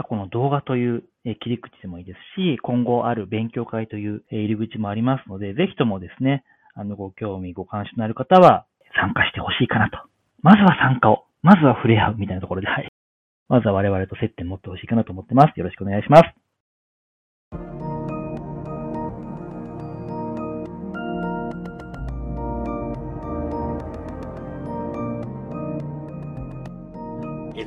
過去の動画という切り口でもいいですし、今後ある勉強会という入り口もありますので、ぜひともですね、あの、ご興味、ご関心のある方は参加してほしいかなと。まずは参加を、まずは触れ合うみたいなところで、はい。まずは我々と接点持ってほしいかなと思ってます。よろしくお願いします。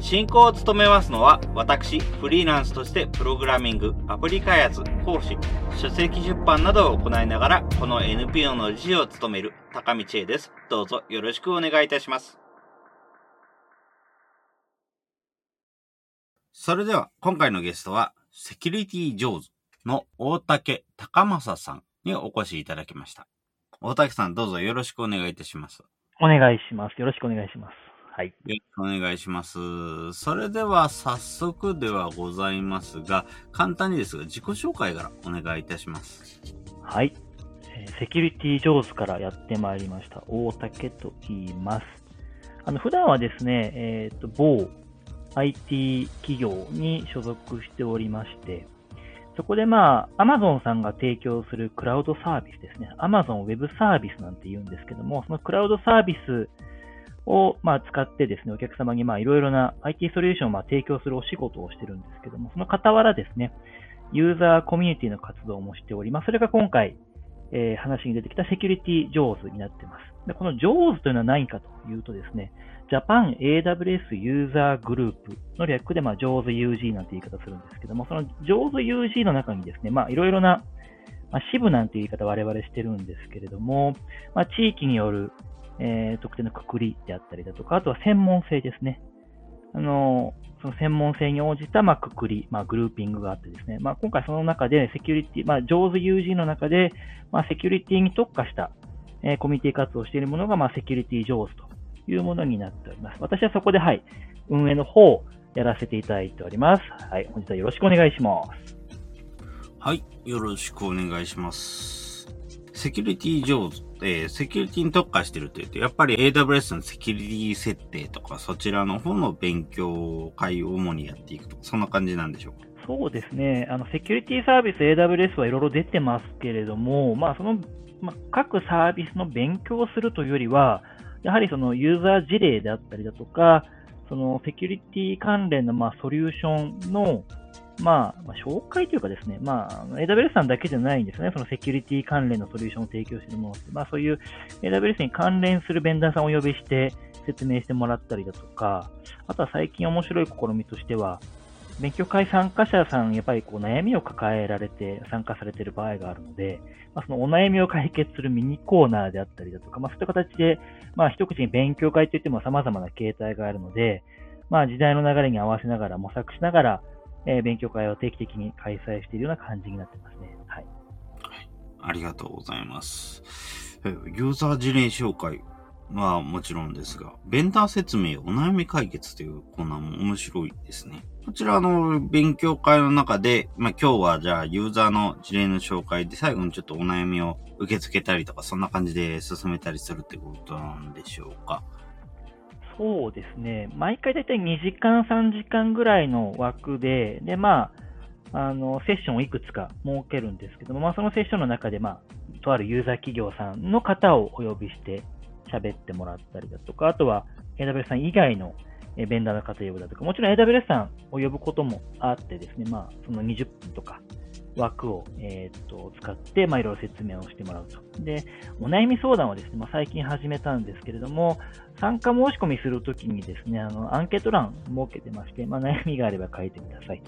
進行を務めますのは、私、フリーランスとしてプログラミング、アプリ開発、講師、書籍出版などを行いながら、この NPO の理事を務める高道恵です。どうぞよろしくお願いいたします。それでは、今回のゲストは、セキュリティ上手の大竹高正さんにお越しいただきました。大竹さん、どうぞよろしくお願いいたします。お願いします。よろしくお願いします。はい。よろしくお願いします。それでは早速ではございますが、簡単にですが自己紹介からお願いいたします。はい。セキュリティ上手からやってまいりました。大竹と言います。あの、普段はですね、えっ、ー、と、某 IT 企業に所属しておりまして、そこでまあ、Amazon さんが提供するクラウドサービスですね。Amazon Web サービスなんて言うんですけども、そのクラウドサービスを、まあ、使ってですね、お客様に、まあ、いろいろな IT ソリューションを、まあ、提供するお仕事をしてるんですけども、その傍らですね、ユーザーコミュニティの活動もしております。それが今回、えー、話に出てきたセキュリティ上手になってます。でこの上手というのは何かというとですね、Japan AWS ユーザーグループの略で、まあ、上手 UG なんて言い方するんですけども、その上手 UG の中にですね、まあ、いろいろな、まあ、支部なんて言い方我々してるんですけれども、まあ、地域によるえー、特定のくくりであったりだとか、あとは専門性ですね。あの、その専門性に応じた、まあ、くくり、まあ、グルーピングがあってですね、まあ、今回その中で、セキュリティ、まあ、上手友人の中で、まあ、セキュリティに特化した、えー、コミュニティ活動をしているものが、まあ、セキュリティ上手というものになっております。私はそこで、はい、運営の方をやらせていただいております。はい、本日はよろしくお願いします。はい、よろしくお願いします。セキュリティ上手えー、セキュリティに特化してるというと、やっぱり AWS のセキュリティ設定とか、そちらの方の勉強会を主にやっていくとか、そんな感じなんでしょうか？そうですね。あの、セキュリティサービス AWS はいろいろ出てますけれども、まあ、その、まあ、各サービスの勉強をするというよりは、やはりそのユーザー事例であったりだとか、そのセキュリティ関連のまあソリューションのまあ、紹介というかですね、まあ、AWS さんだけじゃないんですね。そのセキュリティ関連のソリューションを提供しているものって、まあそういう AWS に関連するベンダーさんをお呼びして説明してもらったりだとか、あとは最近面白い試みとしては、勉強会参加者さん、やっぱりこう悩みを抱えられて参加されている場合があるので、まあ、そのお悩みを解決するミニコーナーであったりだとか、まあ、そういった形で、まあ、一口に勉強会といっても様々な形態があるので、まあ、時代の流れに合わせながら、模索しながら、え、勉強会を定期的に開催しているような感じになってますね。はい。はいありがとうございます。ユーザー事例紹介はもちろんですが、ベンダー説明、お悩み解決というコーナーも面白いですね。こちらの勉強会の中で、まあ今日はじゃあユーザーの事例の紹介で最後にちょっとお悩みを受け付けたりとか、そんな感じで進めたりするってことなんでしょうか。そうですね。毎回だいたい2時間、3時間ぐらいの枠で、で、まあ、あの、セッションをいくつか設けるんですけども、まあ、そのセッションの中で、まあ、とあるユーザー企業さんの方をお呼びして喋ってもらったりだとか、あとは AWS さん以外のベンダーの方を呼ぶだとか、もちろん AWS さんを呼ぶこともあってですね、まあ、その20分とか、枠を、えー、と使って、まあ、いろいろ説明をしてもらうと。で、お悩み相談はですね、まあ、最近始めたんですけれども、参加申し込みするときにですね、あの、アンケート欄設けてまして、まあ、悩みがあれば書いてください。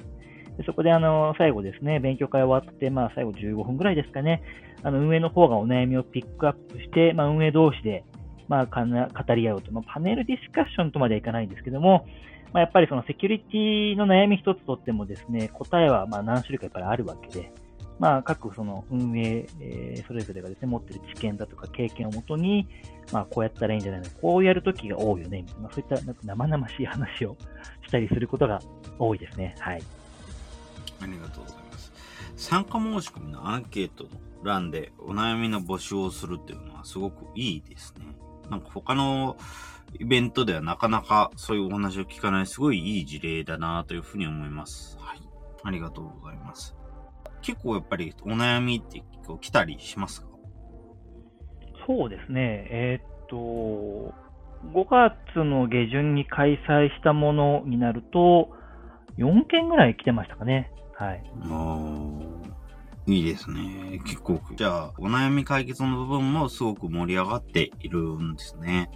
でそこで、あの、最後ですね、勉強会終わって、まあ、最後15分ぐらいですかね、あの、運営の方がお悩みをピックアップして、まあ、運営同士で、まあ、語り合うと、まあ、パネルディスカッションとまではいかないんですけども、まあ、やっぱりそのセキュリティの悩み一つとってもですね、答えはま何種類かやっぱりあるわけで、まあ、各その運営、えー、それぞれがですね、持ってる知見だとか経験をもとに、まあ、こうやったらいいんじゃないのこうやるときが多いよね、みたいな、そういったなんか生々しい話をしたりすることが多いですね。はい。ありがとうございます。参加申し込みのアンケートの欄でお悩みの募集をするっていうのはすごくいいですね。なんか他のイベントではなかなかそういうお話を聞かないすごいいい事例だなというふうに思います。はい。ありがとうございます。結構やっぱりお悩みって結構来たりしますか？そうですね。えー、っと、5月の下旬に開催したものになると、4件ぐらい来てましたかね。はい。いいですね。結構、じゃあ、お悩み解決の部分もすごく盛り上がっているんですね。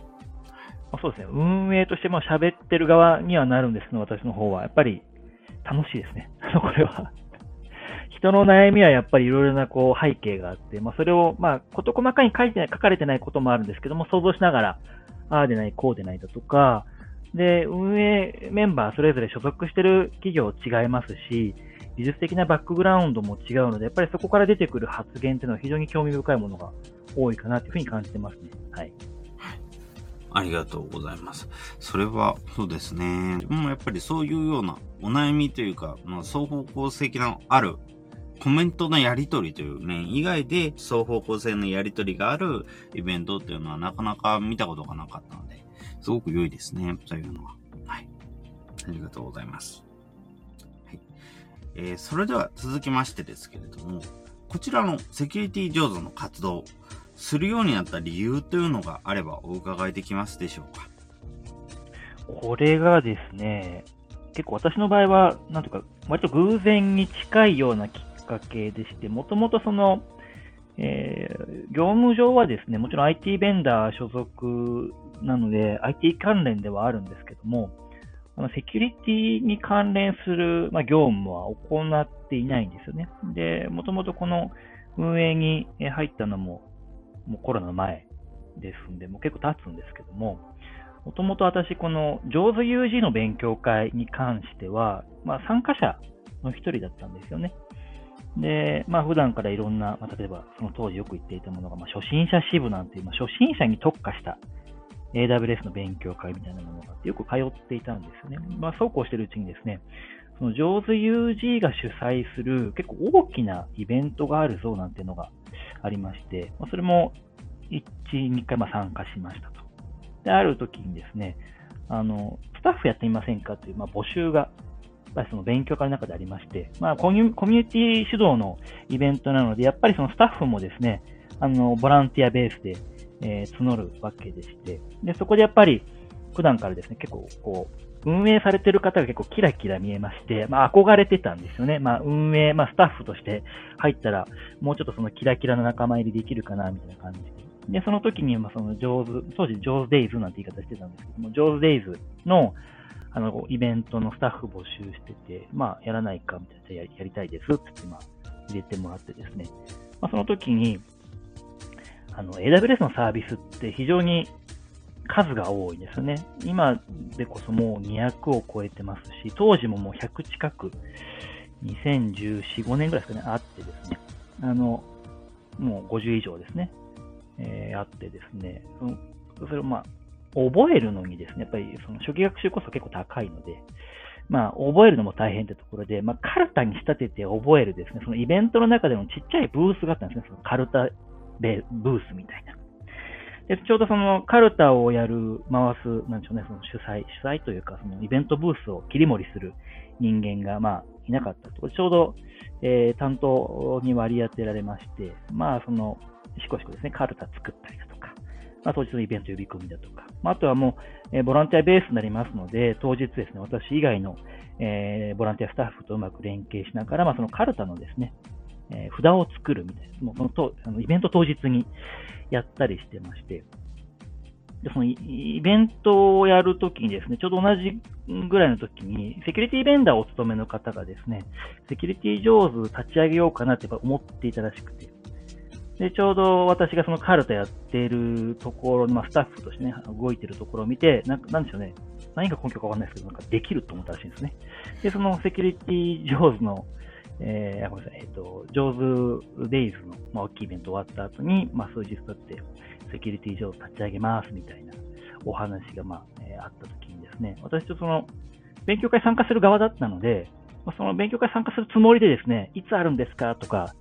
そうですね。運営としても喋ってる側にはなるんですけど、私の方は。やっぱり楽しいですね。これは。人の悩みはやっぱりいろいろなこう背景があって、まあ、それを、まあ、事細かに書いて書かれてないこともあるんですけども、想像しながら、ああでない、こうでないだとか、で、運営メンバーそれぞれ所属してる企業違いますし、技術的なバックグラウンドも違うので、やっぱりそこから出てくる発言っていうのは非常に興味深いものが多いかなというふうに感じてますね。はい。ありがとうございます。それは、そうですね。もうやっぱりそういうようなお悩みというか、まあ、双方向性のあるコメントのやり取りという面以外で双方向性のやり取りがあるイベントっていうのはなかなか見たことがなかったので、すごく良いですね。というのは。はい。ありがとうございます。はい。えー、それでは続きましてですけれども、こちらのセキュリティ上手の活動、するようになった理由というのがあればお伺いできますでしょうか？これがですね、結構私の場合は、なんとか、割と偶然に近いようなきっかけでして、もともとその、えー、業務上はですね、もちろん IT ベンダー所属なので、IT 関連ではあるんですけども、あのセキュリティに関連する、まあ、業務は行っていないんですよね。で、もともとこの運営に入ったのも、もうコロナの前ですんで、もう結構経つんですけども、もともと私、この上手 UG の勉強会に関しては、まあ、参加者の一人だったんですよね。で、まあ普段からいろんな、まあ、例えばその当時よく言っていたものが、まあ、初心者支部なんていう、まあ、初心者に特化した AWS の勉強会みたいなものがあって、よく通っていたんですよね。まあそうこうしてるうちにですね、その上手 UG が主催する結構大きなイベントがあるぞなんていうのがありまして、ま、それも1、2回ま参加しましたと。で、ある時にですね、あの、スタッフやってみませんかという、まあ、募集がやっぱりその勉強会の中でありまして、まあコミュ、コミュニティ主導のイベントなので、やっぱりそのスタッフもですね、あの、ボランティアベースで、えー、募るわけでして、で、そこでやっぱり、普段からですね、結構、こう、運営されてる方が結構キラキラ見えまして、まあ憧れてたんですよね。まあ運営、まあスタッフとして入ったら、もうちょっとそのキラキラの仲間入りできるかな、みたいな感じで。で、その時に、まあその上手、当時上手デイズなんて言い方してたんですけども、上手デイズの、あの、イベントのスタッフ募集してて、まあ、やらないか、みたいな、ややりたいですって言って、まあ、入れてもらってですね、まあ、その時に、あの、AWS のサービスって非常に数が多いですね。今でこそもう200を超えてますし、当時ももう100近く、2014、5年ぐらいですかね、あってですね、あの、もう50以上ですね、えー、あってですね、それをまあ、覚えるのにですね、やっぱりその初期学習コスト結構高いので、まあ、覚えるのも大変ってところで、まあ、カルタに仕立てて覚えるですね、そのイベントの中でもちっちゃいブースがあったんですね、そのカルタベブースみたいな。で、ちょうどそのカルタをやる、回す、なんでしょうね、その主催、主催というか、そのイベントブースを切り盛りする人間が、まあ、いなかったと、ちょうど、えー、担当に割り当てられまして、まあ、その、しこしこですね、カルタ作ったりだとか、まあ、当日のイベント呼び込みだとか、まあ、あとはもう、えー、ボランティアベースになりますので、当日ですね、私以外の、えー、ボランティアスタッフとうまく連携しながら、まあ、そのカルタのですね、えー、札を作るみたいな、もうそのとあのイベント当日にやったりしてまして、でそのイベントをやるときにですね、ちょうど同じぐらいのときに、セキュリティベンダーをお勤めの方がですね、セキュリティ上手立ち上げようかなってやっぱ思っていたらしくて、で、ちょうど私がそのカルタやってるところの、まあ、スタッフとしてね、動いてるところを見て、なんなんでしょうね、何が根拠かわかんないですけど、なんかできると思ったらしいんですね。で、そのセキュリティ上手のえー、ごめんなさい、えっ、ー、と、上手デイズの、まあ、大きいイベント終わった後に、まあ、数日経って、セキュリティ上立ち上げますみたいなお話が、まあ、えー、あった時にですね、私とその、勉強会参加する側だったので、まあ、その勉強会参加するつもりでですね、いつあるんですかとか、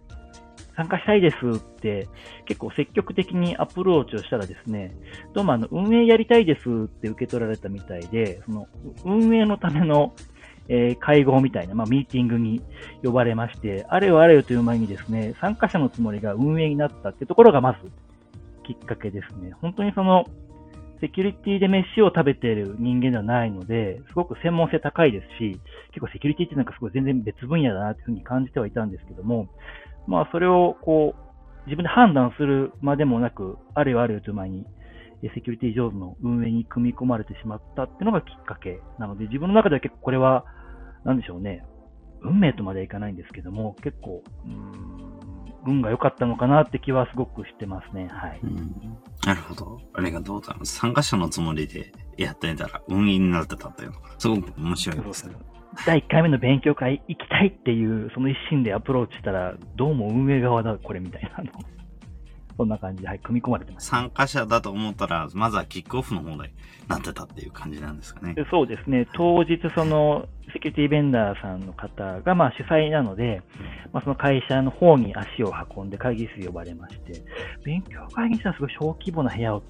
参加したいですって結構積極的にアプローチをしたらですね、どうもあの運営やりたいですって受け取られたみたいで、その運営のための、えー、会合みたいな、まあ、ミーティングに呼ばれまして、あれよあれよという前にですね、参加者のつもりが運営になったってところがまずきっかけですね。本当にその、セキュリティで飯を食べている人間ではないので、すごく専門性高いですし、結構セキュリティってなんかすごい全然別分野だなというふうに感じてはいたんですけども、まあそれをこう、自分で判断するまでもなく、あるよあるよという前に、セキュリティ上手の運営に組み込まれてしまったっていうのがきっかけなので、自分の中では結構これは、なんでしょうね、運命とまではいかないんですけども、結構、うん、運が良かったのかなって気はすごくしてますね。はい。うん、なるほど。ありがとうございます。参加者のつもりでやってみたら運営になってたっていうのが、すごく面白いです。第1回目の勉強会行きたいっていう、その一心でアプローチしたら、どうも運営側だ、これみたいなの。そんな感じで、はい、組み込まれてます。参加者だと思ったら、まずはキックオフの方でなってたっていう感じなんですかね。そうですね。当日、その、セキュリティベンダーさんの方が、まあ主催なので、まあその会社の方に足を運んで会議室呼ばれまして、勉強会議室はすごい小規模な部屋を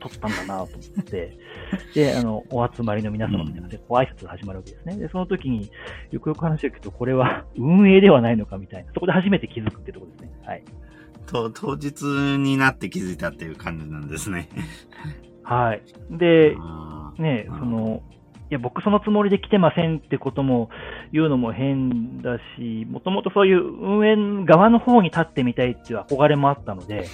取ったんだなと思って、で、あの、お集まりの皆様みたいなご挨拶が始まるわけですね。で、その時に、よくよく話を聞くと、これは運営ではないのかみたいな、そこで初めて気づくってところですね。はい。と、当日になって気づいたっていう感じなんですね。はい。で、ね、その、いや、僕そのつもりで来てませんってことも言うのも変だし、もともとそういう運営側の方に立ってみたいっていう憧れもあったので、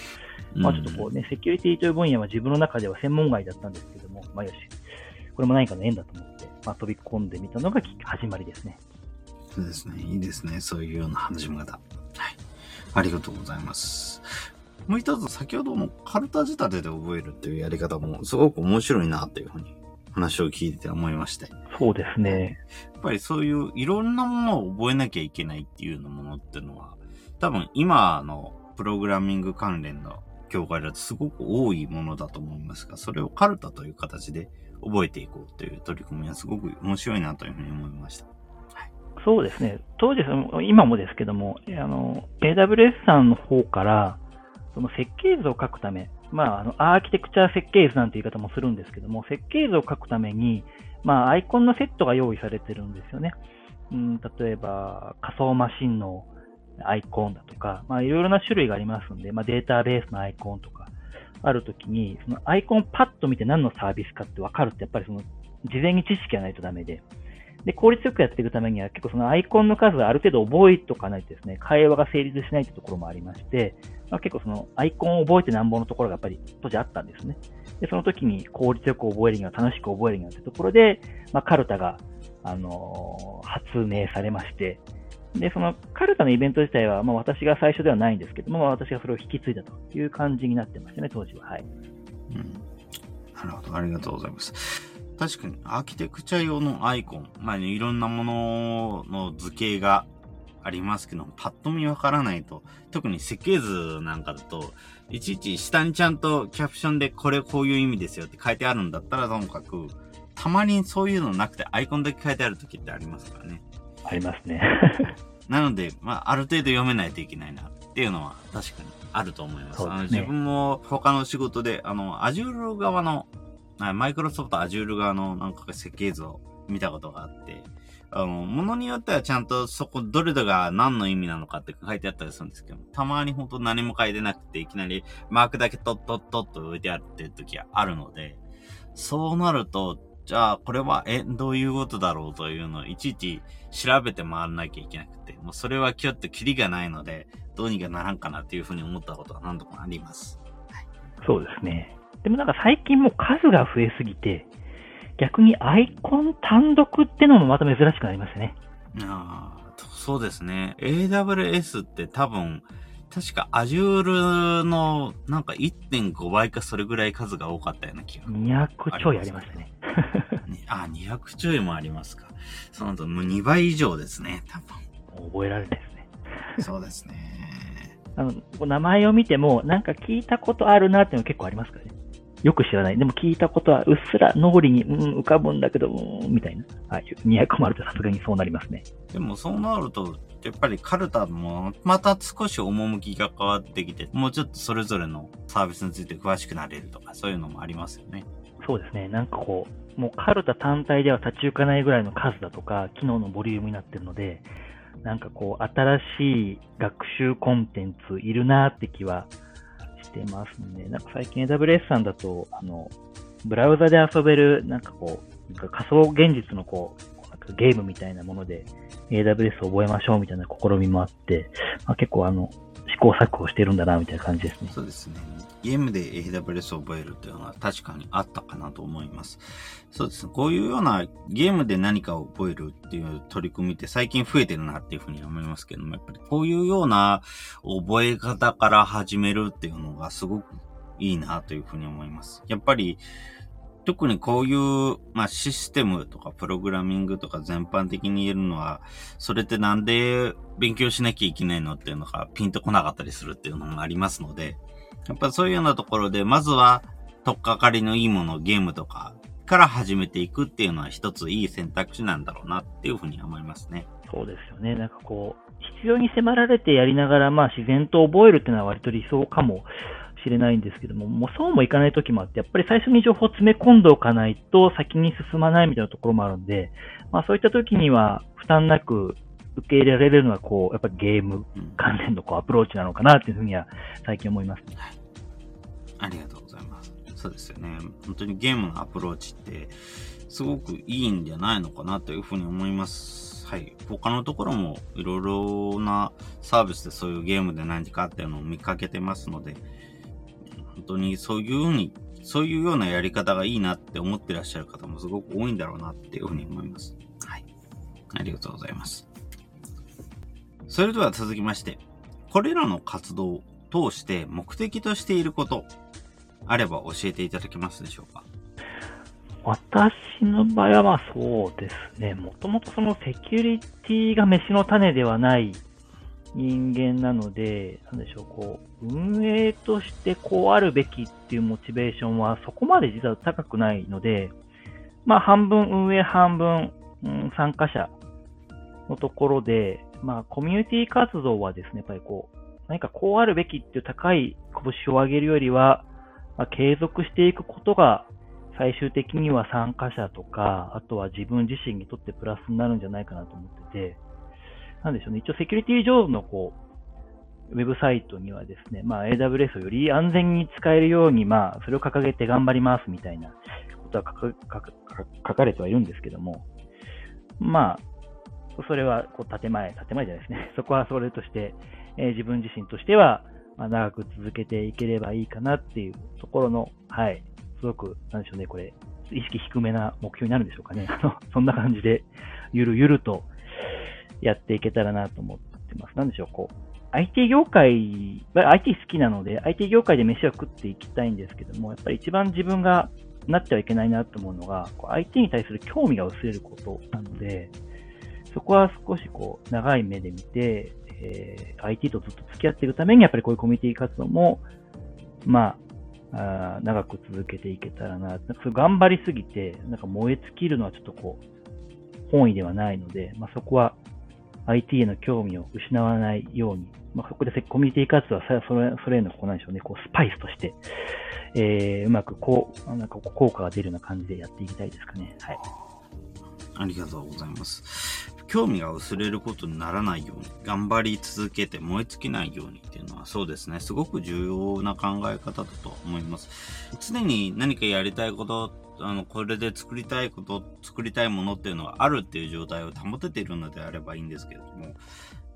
まあちょっとこうね、セキュリティという分野は自分の中では専門外だったんですけども、まあよし、これも何かの縁だと思って、まあ飛び込んでみたのが始まりですね。そうですね。いいですね。そういうような始め方。はい。ありがとうございます。もう一つ、先ほどのカルタ仕立てで覚えるっていうやり方もすごく面白いなっていうふうに話を聞いて思いまして。そうですね。やっぱりそういういろんなものを覚えなきゃいけないっていうものっていうのは、多分今のプログラミング関連の教会だとすごく多いものだと思いますが、それをカルタという形で覚えていこうという取り組みはすごく面白いなというふうに思いました。そうですね。当時、今もですけども、あの、AWS さんの方から、その設計図を書くため、まあ、あの、アーキテクチャ設計図なんて言い方もするんですけども、設計図を書くために、まあ、アイコンのセットが用意されてるんですよね。うん、例えば、仮想マシンのアイコンだとか、まあ、いろいろな種類がありますんで、まあ、データベースのアイコンとか、あるときに、そのアイコンパッと見て何のサービスかってわかるって、やっぱりその、事前に知識がないとダメで、で、効率よくやっていくためには、結構そのアイコンの数をある程度覚えておかないとですね、会話が成立しないというところもありまして、まあ、結構そのアイコンを覚えてなんぼのところがやっぱり当時あったんですね。で、その時に効率よく覚えるには楽しく覚えるにはというところで、まあ、カルタが、あのー、発明されまして、で、そのカルタのイベント自体は、まあ、私が最初ではないんですけども、まあ、私がそれを引き継いだという感じになってましたね、当時は。はい。うん。なるほど、ありがとうございます。確かに、アーキテクチャ用のアイコン、まあ、ね、いろんなものの図形がありますけど、パッと見わからないと、特に設計図なんかだと、いちいち下にちゃんとキャプションでこれこういう意味ですよって書いてあるんだったらともかく、たまにそういうのなくてアイコンだけ書いてある時ってありますからね。ありますね。なので、まあ、ある程度読めないといけないなっていうのは確かにあると思います。すね、あの自分も他の仕事で、あの、Azure 側の、マイクロソフト Azure 側のなんか設計図を見たことがあって、あの、ものによってはちゃんとそこ、どれが何の意味なのかって書いてあったりするんですけど、たまに本当何も書いてなくて、いきなりマークだけトットットッと置いてあるって時あるので、そうなると、じゃあ、これは、え、どういうことだろうというのをいちいち調べて回らなきゃいけなくて、もうそれは今日ってキリがないので、どうにかならんかなっていうふうに思ったことは何度もあります。はい、そうですね。でもなんか最近も数が増えすぎて、逆にアイコン単独ってのもまた珍しくなりましたね。ああ、そうですね。AWS って多分、確か Azure のなんか1.5倍かそれぐらい数が多かったような気が。200ちょいありましたね。あ、200ちょいもありますか。そのともう2倍以上ですね、多分。覚えられないですね。そうですね。あの、名前を見ても、なんか聞いたことあるなっていうの結構ありますからね。よく知らない。でも聞いたことはうっすら脳裏に、うん、浮かぶんだけど、うん、みたいな。はい。200もあるとさすがにそうなりますね。でもそうなると、やっぱりカルタもまた少し趣が変わってきて、もうちょっとそれぞれのサービスについて詳しくなれるとか、そういうのもありますよね。そうですね。なんかこう、もうカルタ単体では立ち行かないぐらいの数だとか、機能のボリュームになってるので、なんかこう、新しい学習コンテンツいるなって気はしてますね。なんか最近 AWS さんだと、あの、ブラウザで遊べる、なんかこう、なんか仮想現実のこう、なんかゲームみたいなもので AWS を覚えましょうみたいな試みもあって、まあ、結構あの、試行錯誤してるんだな、みたいな感じですね。そうですね。ゲームで AWS を覚えるっていうのは確かにあったかなと思います。そうですね。こういうようなゲームで何かを覚えるっていう取り組みって最近増えてるなっていうふうに思いますけども、やっぱりこういうような覚え方から始めるっていうのがすごくいいなというふうに思います。やっぱり、特にこういう、まあ、システムとかプログラミングとか全般的に言えるのは、それってなんで勉強しなきゃいけないのっていうのがピンとこなかったりするっていうのもありますので、やっぱそういうようなところで、まずは、とっかかりのいいもの、ゲームとかから始めていくっていうのは一ついい選択肢なんだろうなっていうふうに思いますね。そうですよね。なんかこう、必要に迫られてやりながら、まあ自然と覚えるっていうのは割と理想かもしれないんですけども、もうそうもいかない時もあって、やっぱり最初に情報を詰め込んでおかないと先に進まないみたいなところもあるんで、まあそういった時には負担なく受け入れられるのは、こう、やっぱりゲーム関連のこうアプローチなのかなっていうふうには最近思います、ね、はい。ありがとうございます。そうですよね。本当にゲームのアプローチって、すごくいいんじゃないのかなというふうに思います。はい。他のところもいろいろなサービスでそういうゲームで何かっていうのを見かけてますので、本当にそういうふうに、そういうようなやり方がいいなって思ってらっしゃる方もすごく多いんだろうなっていうふうに思います。はい。ありがとうございます。それでは続きまして、これらの活動を通して目的としていること、あれば教えていただけますでしょうか？私の場合はまあそうですね、もともとそのセキュリティが飯の種ではない人間なので、なんでしょう、こう、運営としてこうあるべきっていうモチベーションはそこまで実は高くないので、まあ半分運営半分、うん、参加者のところで、まあコミュニティ活動はですね、やっぱりこう、何かこうあるべきっていう高い拳を上げるよりは、まあ、継続していくことが最終的には参加者とか、あとは自分自身にとってプラスになるんじゃないかなと思ってて、なんでしょうね、一応セキュリティ上のこう、ウェブサイトにはですね、まあ AWS をより安全に使えるように、まあそれを掲げて頑張りますみたいなことは書かれてはいるんですけども、まあ、それはこう建前、建前じゃないですね。そこはそれとして、えー、自分自身としては、まあ、長く続けていければいいかなっていうところの、はい、すごく、なんでしょうね、これ、意識低めな目標になるんでしょうかね。あの、そんな感じで、ゆるゆると、やっていけたらなと思ってます。なんでしょう、こう、IT 業界、IT 好きなので、IT 業界で飯を食っていきたいんですけども、やっぱり一番自分がなってはいけないなと思うのが、IT に対する興味が薄れることなので、そこは少しこう、長い目で見て、えー、IT とずっと付き合っていくために、やっぱりこういうコミュニティ活動も、まあ、あ長く続けていけたらな。なんかそれ頑張りすぎて、なんか燃え尽きるのはちょっとこう、本意ではないので、まあ、そこは IT への興味を失わないように、まあ、そこでコミュニティ活動はそれそれへのこうなんでしょうね、こうスパイスとして、えー、うまくこう、なんか効果が出るような感じでやっていきたいですかね。はい。ありがとうございます。興味が薄れることにならないように、頑張り続けて燃え尽きないようにっていうのはそうですね、すごく重要な考え方だと思います。常に何かやりたいこと、あの、これで作りたいこと、作りたいものっていうのがあるっていう状態を保てているのであればいいんですけれども、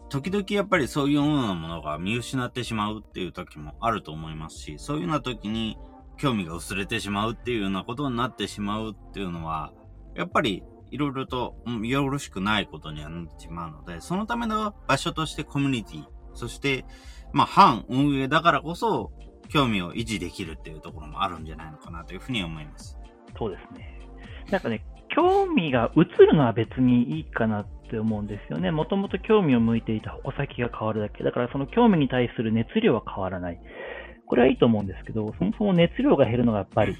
時々やっぱりそういうようなものが見失ってしまうっていう時もあると思いますし、そういうような時に興味が薄れてしまうっていうようなことになってしまうっていうのは、やっぱりいろいろと、よろしくないことにはなってしまうので、そのための場所としてコミュニティ、そして、まあ、反運営だからこそ、興味を維持できるっていうところもあるんじゃないのかなというふうに思います。そうですね。なんかね、興味が移るのは別にいいかなって思うんですよね。もともと興味を向いていた矛先が変わるだけ。だからその興味に対する熱量は変わらない。これはいいと思うんですけど、そもそも熱量が減るのがやっぱり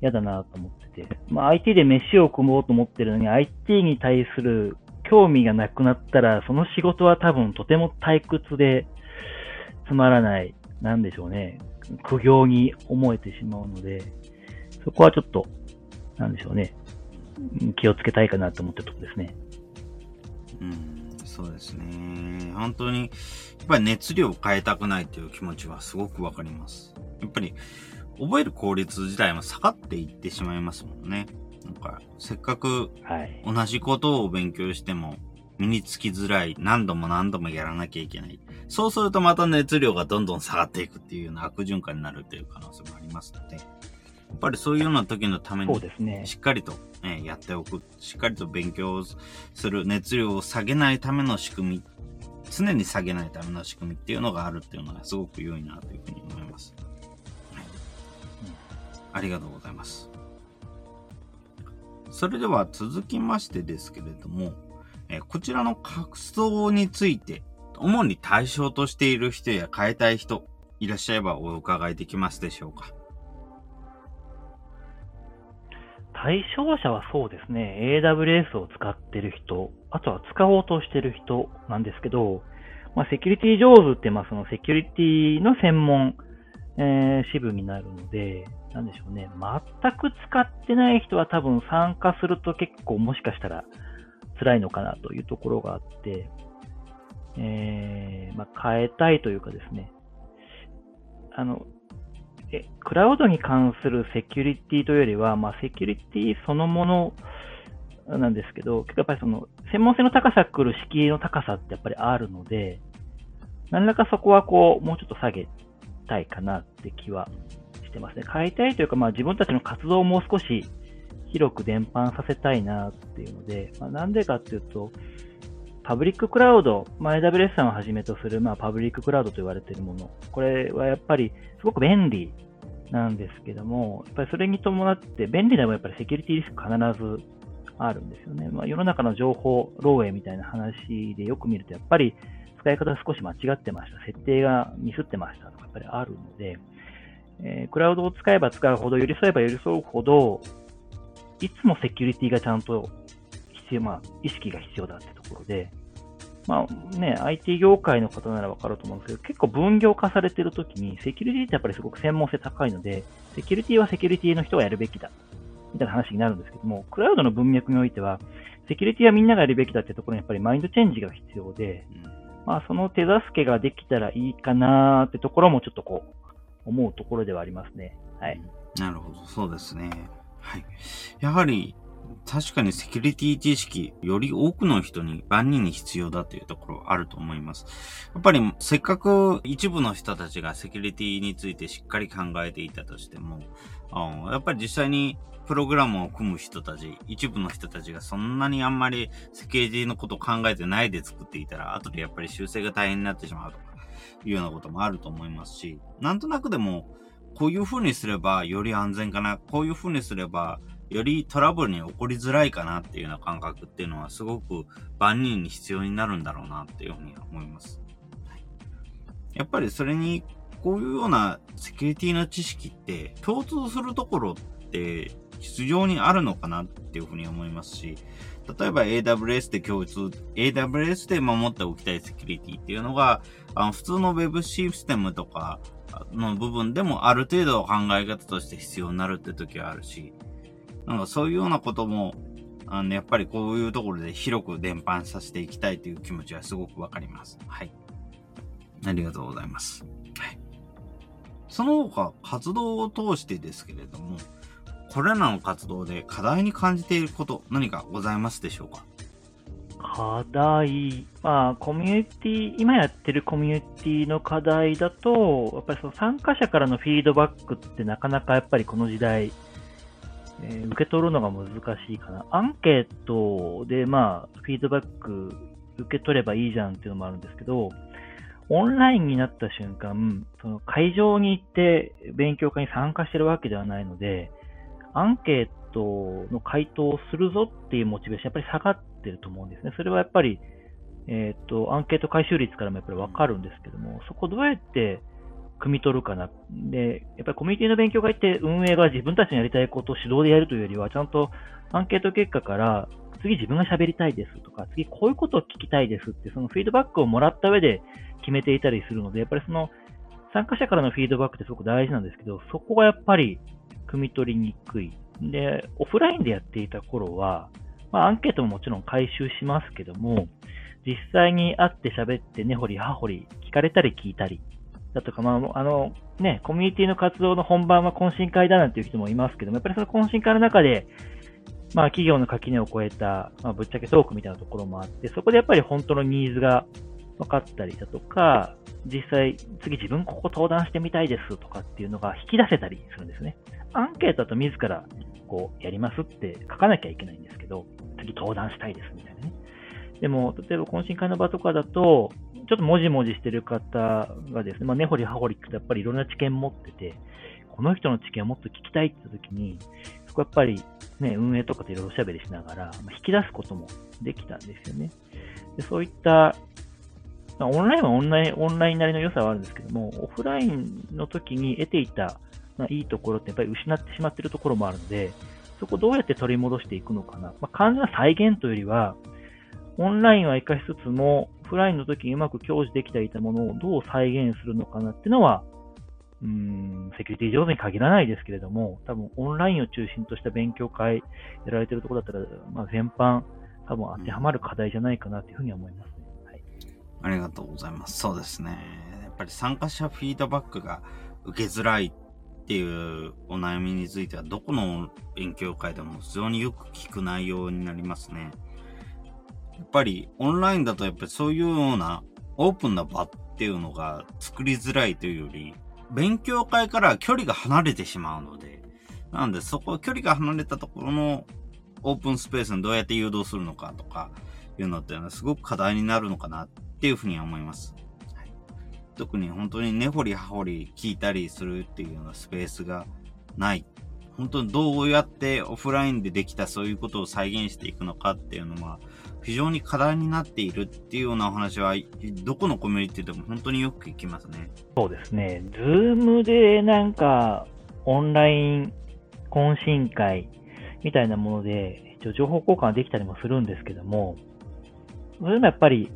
嫌だなと思って。まあ IT で飯を組もうと思ってるのに IT に対する興味がなくなったら、その仕事は多分とても退屈でつまらない、なんでしょうね。苦行に思えてしまうので、そこはちょっと、なんでしょうね。気をつけたいかなと思ってるところですね。うん、そうですね。本当に、やっぱり熱量を変えたくないという気持ちはすごくわかります。やっぱり、覚える効率自体も下がっていってしまいますもんね。なんか、せっかく、同じことを勉強しても、身につきづらい、何度も何度もやらなきゃいけない。そうするとまた熱量がどんどん下がっていくっていうような悪循環になるという可能性もありますので、やっぱりそういうような時のために、しっかりと、ね、やっておく、しっかりと勉強する熱量を下げないための仕組み、常に下げないための仕組みっていうのがあるっていうのがすごく良いなというふうに思います。ありがとうございます。それでは続きましてですけれども、えこちらの活動について、主に対象としている人や変えたい人、いらっしゃればお伺いできますでしょうか対象者はそうですね、AWS を使っている人、あとは使おうとしている人なんですけど、まあ、セキュリティ上手って、まあ、そのセキュリティの専門、えー、支部になるので、なんでしょうね、全く使ってない人は多分参加すると結構もしかしたら辛いのかなというところがあって、えー、まあ、変えたいというかですね、あの、え、クラウドに関するセキュリティというよりは、まあ、セキュリティそのものなんですけど、やっぱりその、専門性の高さ来る敷居の高さってやっぱりあるので、何らかそこはこう、もうちょっと下げたいかなって気はしてますね。変えたいというか、まあ自分たちの活動をもう少し広く伝播させたいなっていうので、まあ、なんでかっていうと、パブリッククラウド、まあ、AWS さんをはじめとする、まあ、パブリッククラウドと言われているもの、これはやっぱりすごく便利なんですけども、やっぱりそれに伴って便利でもやっぱりセキュリティリスク必ずあるんですよね。まあ、世の中の情報漏洩みたいな話でよく見ると、やっぱり使い方少し間違ってました。設定がミスってましたとかやっぱりあるので、えー、クラウドを使えば使うほど、寄り添えば寄り添うほど、いつもセキュリティがちゃんと必要、まあ、意識が必要だってところで、まあね、IT 業界の方ならわかると思うんですけど、結構分業化されてるときに、セキュリティってやっぱりすごく専門性高いので、セキュリティはセキュリティの人がやるべきだ、みたいな話になるんですけども、クラウドの文脈においては、セキュリティはみんながやるべきだってところにやっぱりマインドチェンジが必要で、まあその手助けができたらいいかなってところもちょっとこう、思うところではありますね。はい。なるほど、そうですね。はい。やはり、確かにセキュリティ知識、より多くの人に、万人に必要だというところあると思います。やっぱり、せっかく一部の人たちがセキュリティについてしっかり考えていたとしても、やっぱり実際にプログラムを組む人たち、一部の人たちがそんなにあんまりセキュリティのことを考えてないで作っていたら、後でやっぱり修正が大変になってしまうとか、いうようなこともあると思いますし、なんとなくでも、こういう風にすればより安全かな、こういう風にすればよりトラブルに起こりづらいかなっていうような感覚っていうのはすごく万人に必要になるんだろうなっていうふうに思います。やっぱりそれにこういうようなセキュリティの知識って共通するところって必要にあるのかなっていうふうに思いますし、例えば AWS で共通、AWS で守っておきたいセキュリティっていうのが、あの普通の Web システムとかの部分でもある程度考え方として必要になるって時はあるし、なんかそういうようなことも、あの、やっぱりこういうところで広く伝播させていきたいという気持ちはすごくわかります。はい。ありがとうございます。はい。その他、活動を通してですけれども、これらの活動で課題に感じていること何かございますでしょうか？課題、まあ、コミュニティ、今やってるコミュニティの課題だと、やっぱりその参加者からのフィードバックってなかなかやっぱりこの時代、えー、受け取るのが難しいかな。アンケートで、まあ、フィードバック受け取ればいいじゃんっていうのもあるんですけど、オンラインになった瞬間、その会場に行って勉強会に参加してるわけではないので、アンケートの回答をするぞっていうモチベーション、やっぱり下がってると思うんですね。それはやっぱり、えっ、と、アンケート回収率からもやっぱりわかるんですけども、そこどうやって汲み取るかな。で、やっぱりコミュニティの勉強会って運営が自分たちのやりたいことを指導でやるというよりは、ちゃんとアンケート結果から、次自分が喋りたいですとか、次こういうことを聞きたいですって、そのフィードバックをもらった上で決めていたりするので、やっぱりその参加者からのフィードバックってすごく大事なんですけど、そこがやっぱり汲み取りにくい。で、オフラインでやっていた頃は、まあ、アンケートももちろん回収しますけども、実際に会って喋って根掘り葉掘り聞かれたり聞いたり、だとか、まあ、あの、ね、コミュニティの活動の本番は懇親会だなんていう人もいますけども、やっぱりその懇親会の中で、まあ、企業の垣根を越えた、まあ、ぶっちゃけトークみたいなところもあって、そこでやっぱり本当のニーズが分かったりだとか、実際、次自分ここ登壇してみたいですとかっていうのが引き出せたりするんですね。アンケートだと自らこうやりますって書かなきゃいけないんですけど、次登壇したいですみたいなね。でも、例えば懇親会の場とかだと、ちょっともじもじしてる方がですね、まあ、根掘り葉掘り聞くとやっぱりいろんな知見持ってて、この人の知見をもっと聞きたいって言った時に、そこやっぱりね、運営とかといろいろおしゃべりしながら、まあ、引き出すこともできたんですよね。でそういったまあ、オンラインはオンライン、オンラインなりの良さはあるんですけども、オフラインの時に得ていた、まあ、いいところってやっぱり失ってしまってるところもあるので、そこをどうやって取り戻していくのかな。まあ、完全な再現というよりは、オンラインは活かしつつも、オフラインの時にうまく享受できていたものをどう再現するのかなっていうのは、うん、セキュリティ上手に限らないですけれども、多分オンラインを中心とした勉強会やられてるところだったら、まあ、全般多分当てはまる課題じゃないかなというふうに思います。はいありがとうございます。そうですね。やっぱり参加者フィードバックが受けづらいっていうお悩みについては、どこの勉強会でも非常によく聞く内容になりますね。やっぱりオンラインだとやっぱりそういうようなオープンな場っていうのが作りづらいというより、勉強会から距離が離れてしまうので、なんでそこ、距離が離れたところのオープンスペースにどうやって誘導するのかとかいうのっていうのはすごく課題になるのかなっていうふうには思います。特に本当に根掘り葉掘り聞いたりするっていうようなスペースがない。本当にどうやってオフラインでできたそういうことを再現していくのかっていうのは非常に課題になっているっていうようなお話はどこのコミュニティでも本当によく聞きますね。そうですね。ズームでなんかオンライン懇親会みたいなもので情報交換できたりもするんですけども、それもやっぱり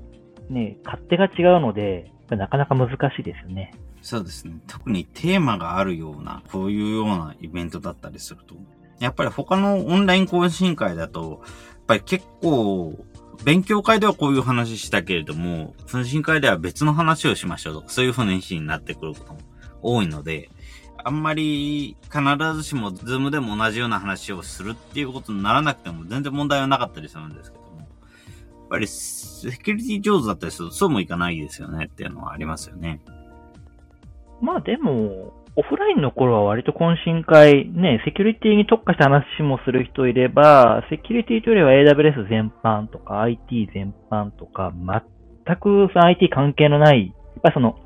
ね、勝手が違うので、なかなか難しいですよね。そうですね。特にテーマがあるような、こういうようなイベントだったりすると、やっぱり他のオンライン懇親会だと、やっぱり結構、勉強会ではこういう話したけれども、懇親会では別の話をしましょうとか、そういう話になってくることも多いので、あんまり必ずしもズームでも同じような話をするっていうことにならなくても全然問題はなかったりするんですけど、ぱりセキュリティ上手だったりするとそうもいかないですよねっていうのはありますよね。まあでも、オフラインの頃は割と懇親会、ね、セキュリティに特化した話もする人いれば、セキュリティというよりは AWS 全般とか IT 全般とか、全くその IT 関係のない、やっぱその、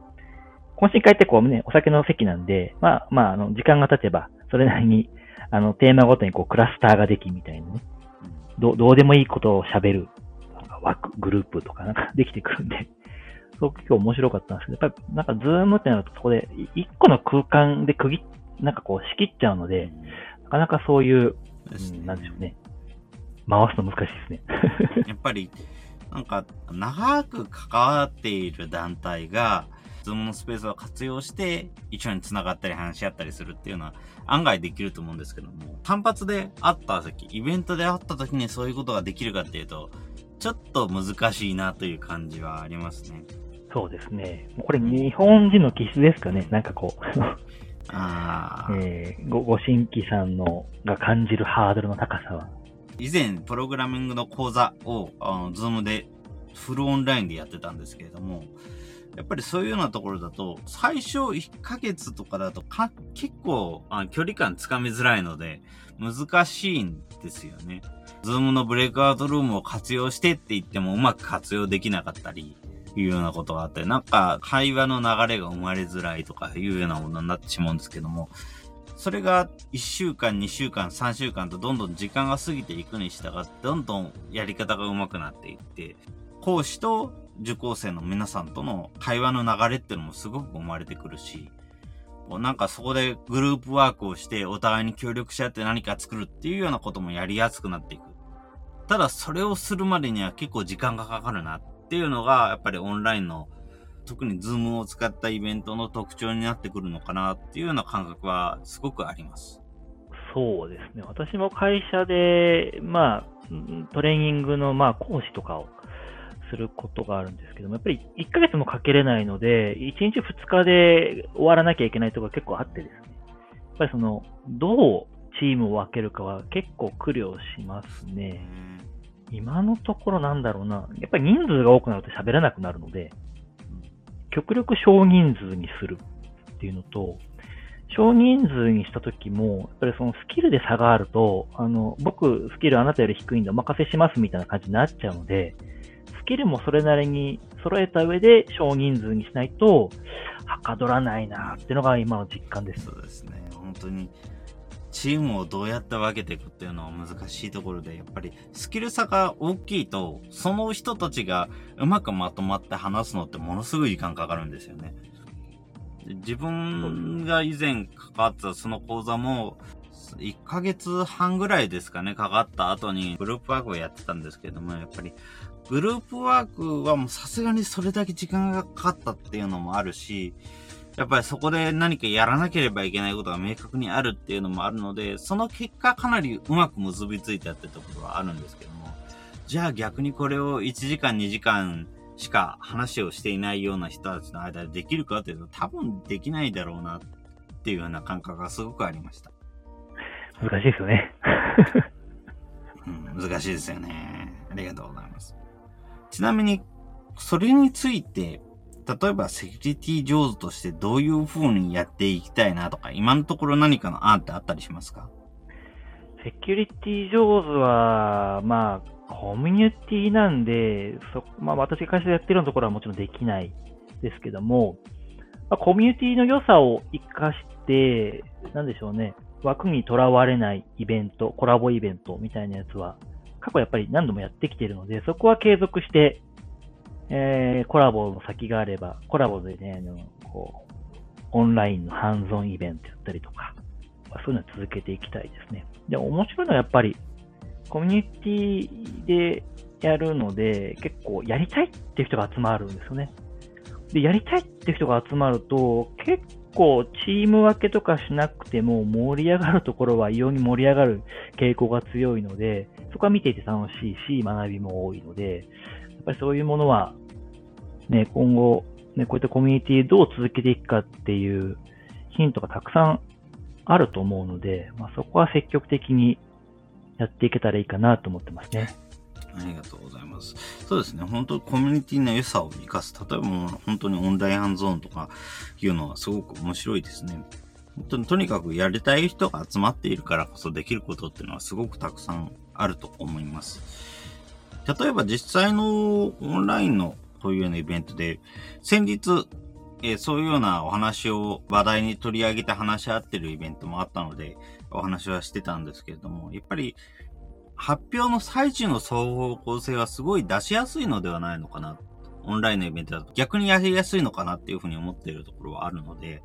懇親会ってこうね、お酒の席なんで、まあまあ、あの、時間が経てば、それなりに、あの、テーマごとにこう、クラスターができみたいなね、どどうでもいいことを喋る枠、グループとかなんかできてくるんで、すごく今日面白かったんですけど、やっぱりなんかズームってなるとそこで一個の空間で区切なんかこう仕切っちゃうので、なかなかそういう、うん、なんでしょうね。回すの難しいですね。やっぱり、なんか、長く関わっている団体が、ズームのスペースを活用して、一緒に繋がったり話し合ったりするっていうのは案外できると思うんですけども、単発で会った時、イベントで会った時にそういうことができるかっていうと、ちょっと難しいなという感じはありますね。そうですね。これ日本人の気質ですかね。なんかこう あえー、ご、ご新規さんのが感じるハードルの高さは。以前、プログラミングの講座を、あの、ズームで、フルオンラインでやってたんですけれども、やっぱりそういうようなところだと、最初1ヶ月とかだとか、結構あ距離感つかみづらいので、難しいんですよね。ズームのブレイクアウトルームを活用してって言ってもうまく活用できなかったり、いうようなことがあって、なんか会話の流れが生まれづらいとかいうようなものになってしまうんですけども、それが1週間、2週間、3週間とどんどん時間が過ぎていくに従って、どんどんやり方が上手くなっていって、講師と受講生の皆さんとの会話の流れっていうのもすごく生まれてくるし、なんかそこでグループワークをしてお互いに協力し合って何か作るっていうようなこともやりやすくなっていく。ただそれをするまでには結構時間がかかるなっていうのがやっぱりオンラインの特にズームを使ったイベントの特徴になってくるのかなっていうような感覚はすごくあります。そうですね。私も会社で、まあ、トレーニングの、まあ、講師とかをすることがあるんですけども、やっぱり1ヶ月もかけれないので、1日2日で終わらなきゃいけないところが結構あってですね。やっぱりその、どうチームを分けるかは結構苦慮しますね。今のところなんだろうな。やっぱり人数が多くなると喋らなくなるので、極力少人数にするっていうのと、少人数にしたときも、やっぱりそのスキルで差があると、あの、僕、スキルあなたより低いんでお任せしますみたいな感じになっちゃうので、スキルもそれなりに揃えた上で少人数にしないと、はかどらないなっていうのが今の実感です。そうですね。本当に、チームをどうやって分けていくっていうのは難しいところで、やっぱりスキル差が大きいと、その人たちがうまくまとまって話すのってものすごい時間かかるんですよね。自分が以前関わったその講座も、1ヶ月半ぐらいですかね、かかった後にグループワークをやってたんですけども、やっぱりグループワークはもうさすがにそれだけ時間がかかったっていうのもあるし、やっぱりそこで何かやらなければいけないことが明確にあるっていうのもあるので、その結果かなりうまく結びついたってところはあるんですけども、じゃあ逆にこれを1時間2時間しか話をしていないような人たちの間でできるかっていうと多分できないだろうなっていうような感覚がすごくありました。難しいですよね。うん、難しいですよね。ありがとうございます。ちなみに、それについて、例えばセキュリティ上手としてどういう風にやっていきたいなとか、今のところ何かの案ってあったりしますか？セキュリティ上手は、まあ、コミュニティなんで、そまあ、私が会社でやってるようなところはもちろんできないですけども、まあ、コミュニティの良さを活かして、なんでしょうね、枠にとらわれないイベント、コラボイベントみたいなやつは、過去やっぱり何度もやってきているので、そこは継続して、えー、コラボの先があれば、コラボでね、あのこう、オンラインのハンズオンイベントやったりとか、そういうのを続けていきたいですね。で、面白いのはやっぱり、コミュニティでやるので、結構やりたいっていう人が集まるんですよね。で、やりたいっていう人が集まると、結構チーム分けとかしなくても盛り上がるところは異様に盛り上がる傾向が強いので、そこは見ていて楽しいし、学びも多いので、やっぱりそういうものは、ね、今後、ね、こういったコミュニティどう続けていくかっていうヒントがたくさんあると思うので、まあ、そこは積極的にやっていけたらいいかなと思ってますね。ありがとうございます。そうですね。本当コミュニティの良さを生かす。例えば本当にオンラインハンズオンとかいうのはすごく面白いですね。本当にとにかくやりたい人が集まっているからこそできることっていうのはすごくたくさんあると思います。例えば実際のオンラインのというようなイベントで、先日、えー、そういうようなお話を話題に取り上げて話し合ってるイベントもあったので、お話はしてたんですけれども、やっぱり発表の最中の双方向性はすごい出しやすいのではないのかな。オンラインのイベントだと逆にやりやすいのかなっていうふうに思っているところはあるので、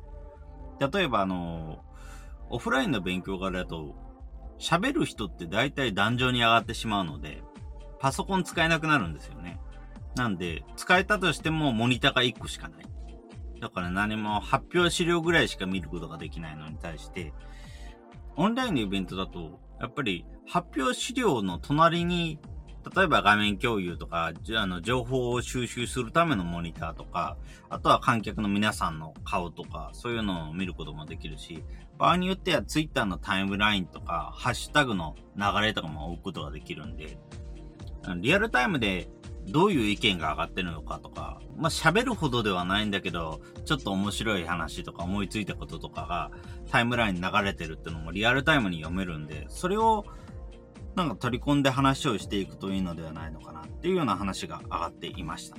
例えばあの、オフラインの勉強からだと、喋る人って大体壇上に上がってしまうので、パソコン使えなくなるんですよね。なんで、使えたとしてもモニターが1個しかない。だから何も発表資料ぐらいしか見ることができないのに対して、オンラインのイベントだと、やっぱり発表資料の隣に、例えば画面共有とか、あの、情報を収集するためのモニターとか、あとは観客の皆さんの顔とか、そういうのを見ることもできるし、場合によっては Twitter のタイムラインとか、ハッシュタグの流れとかも置くことができるんで、リアルタイムでどういう意見が上がってるのかとか、まあ、喋るほどではないんだけど、ちょっと面白い話とか思いついたこととかがタイムラインに流れてるってのもリアルタイムに読めるんで、それをなんか取り込んで話をしていくといいのではないのかなっていうような話が上がっていました。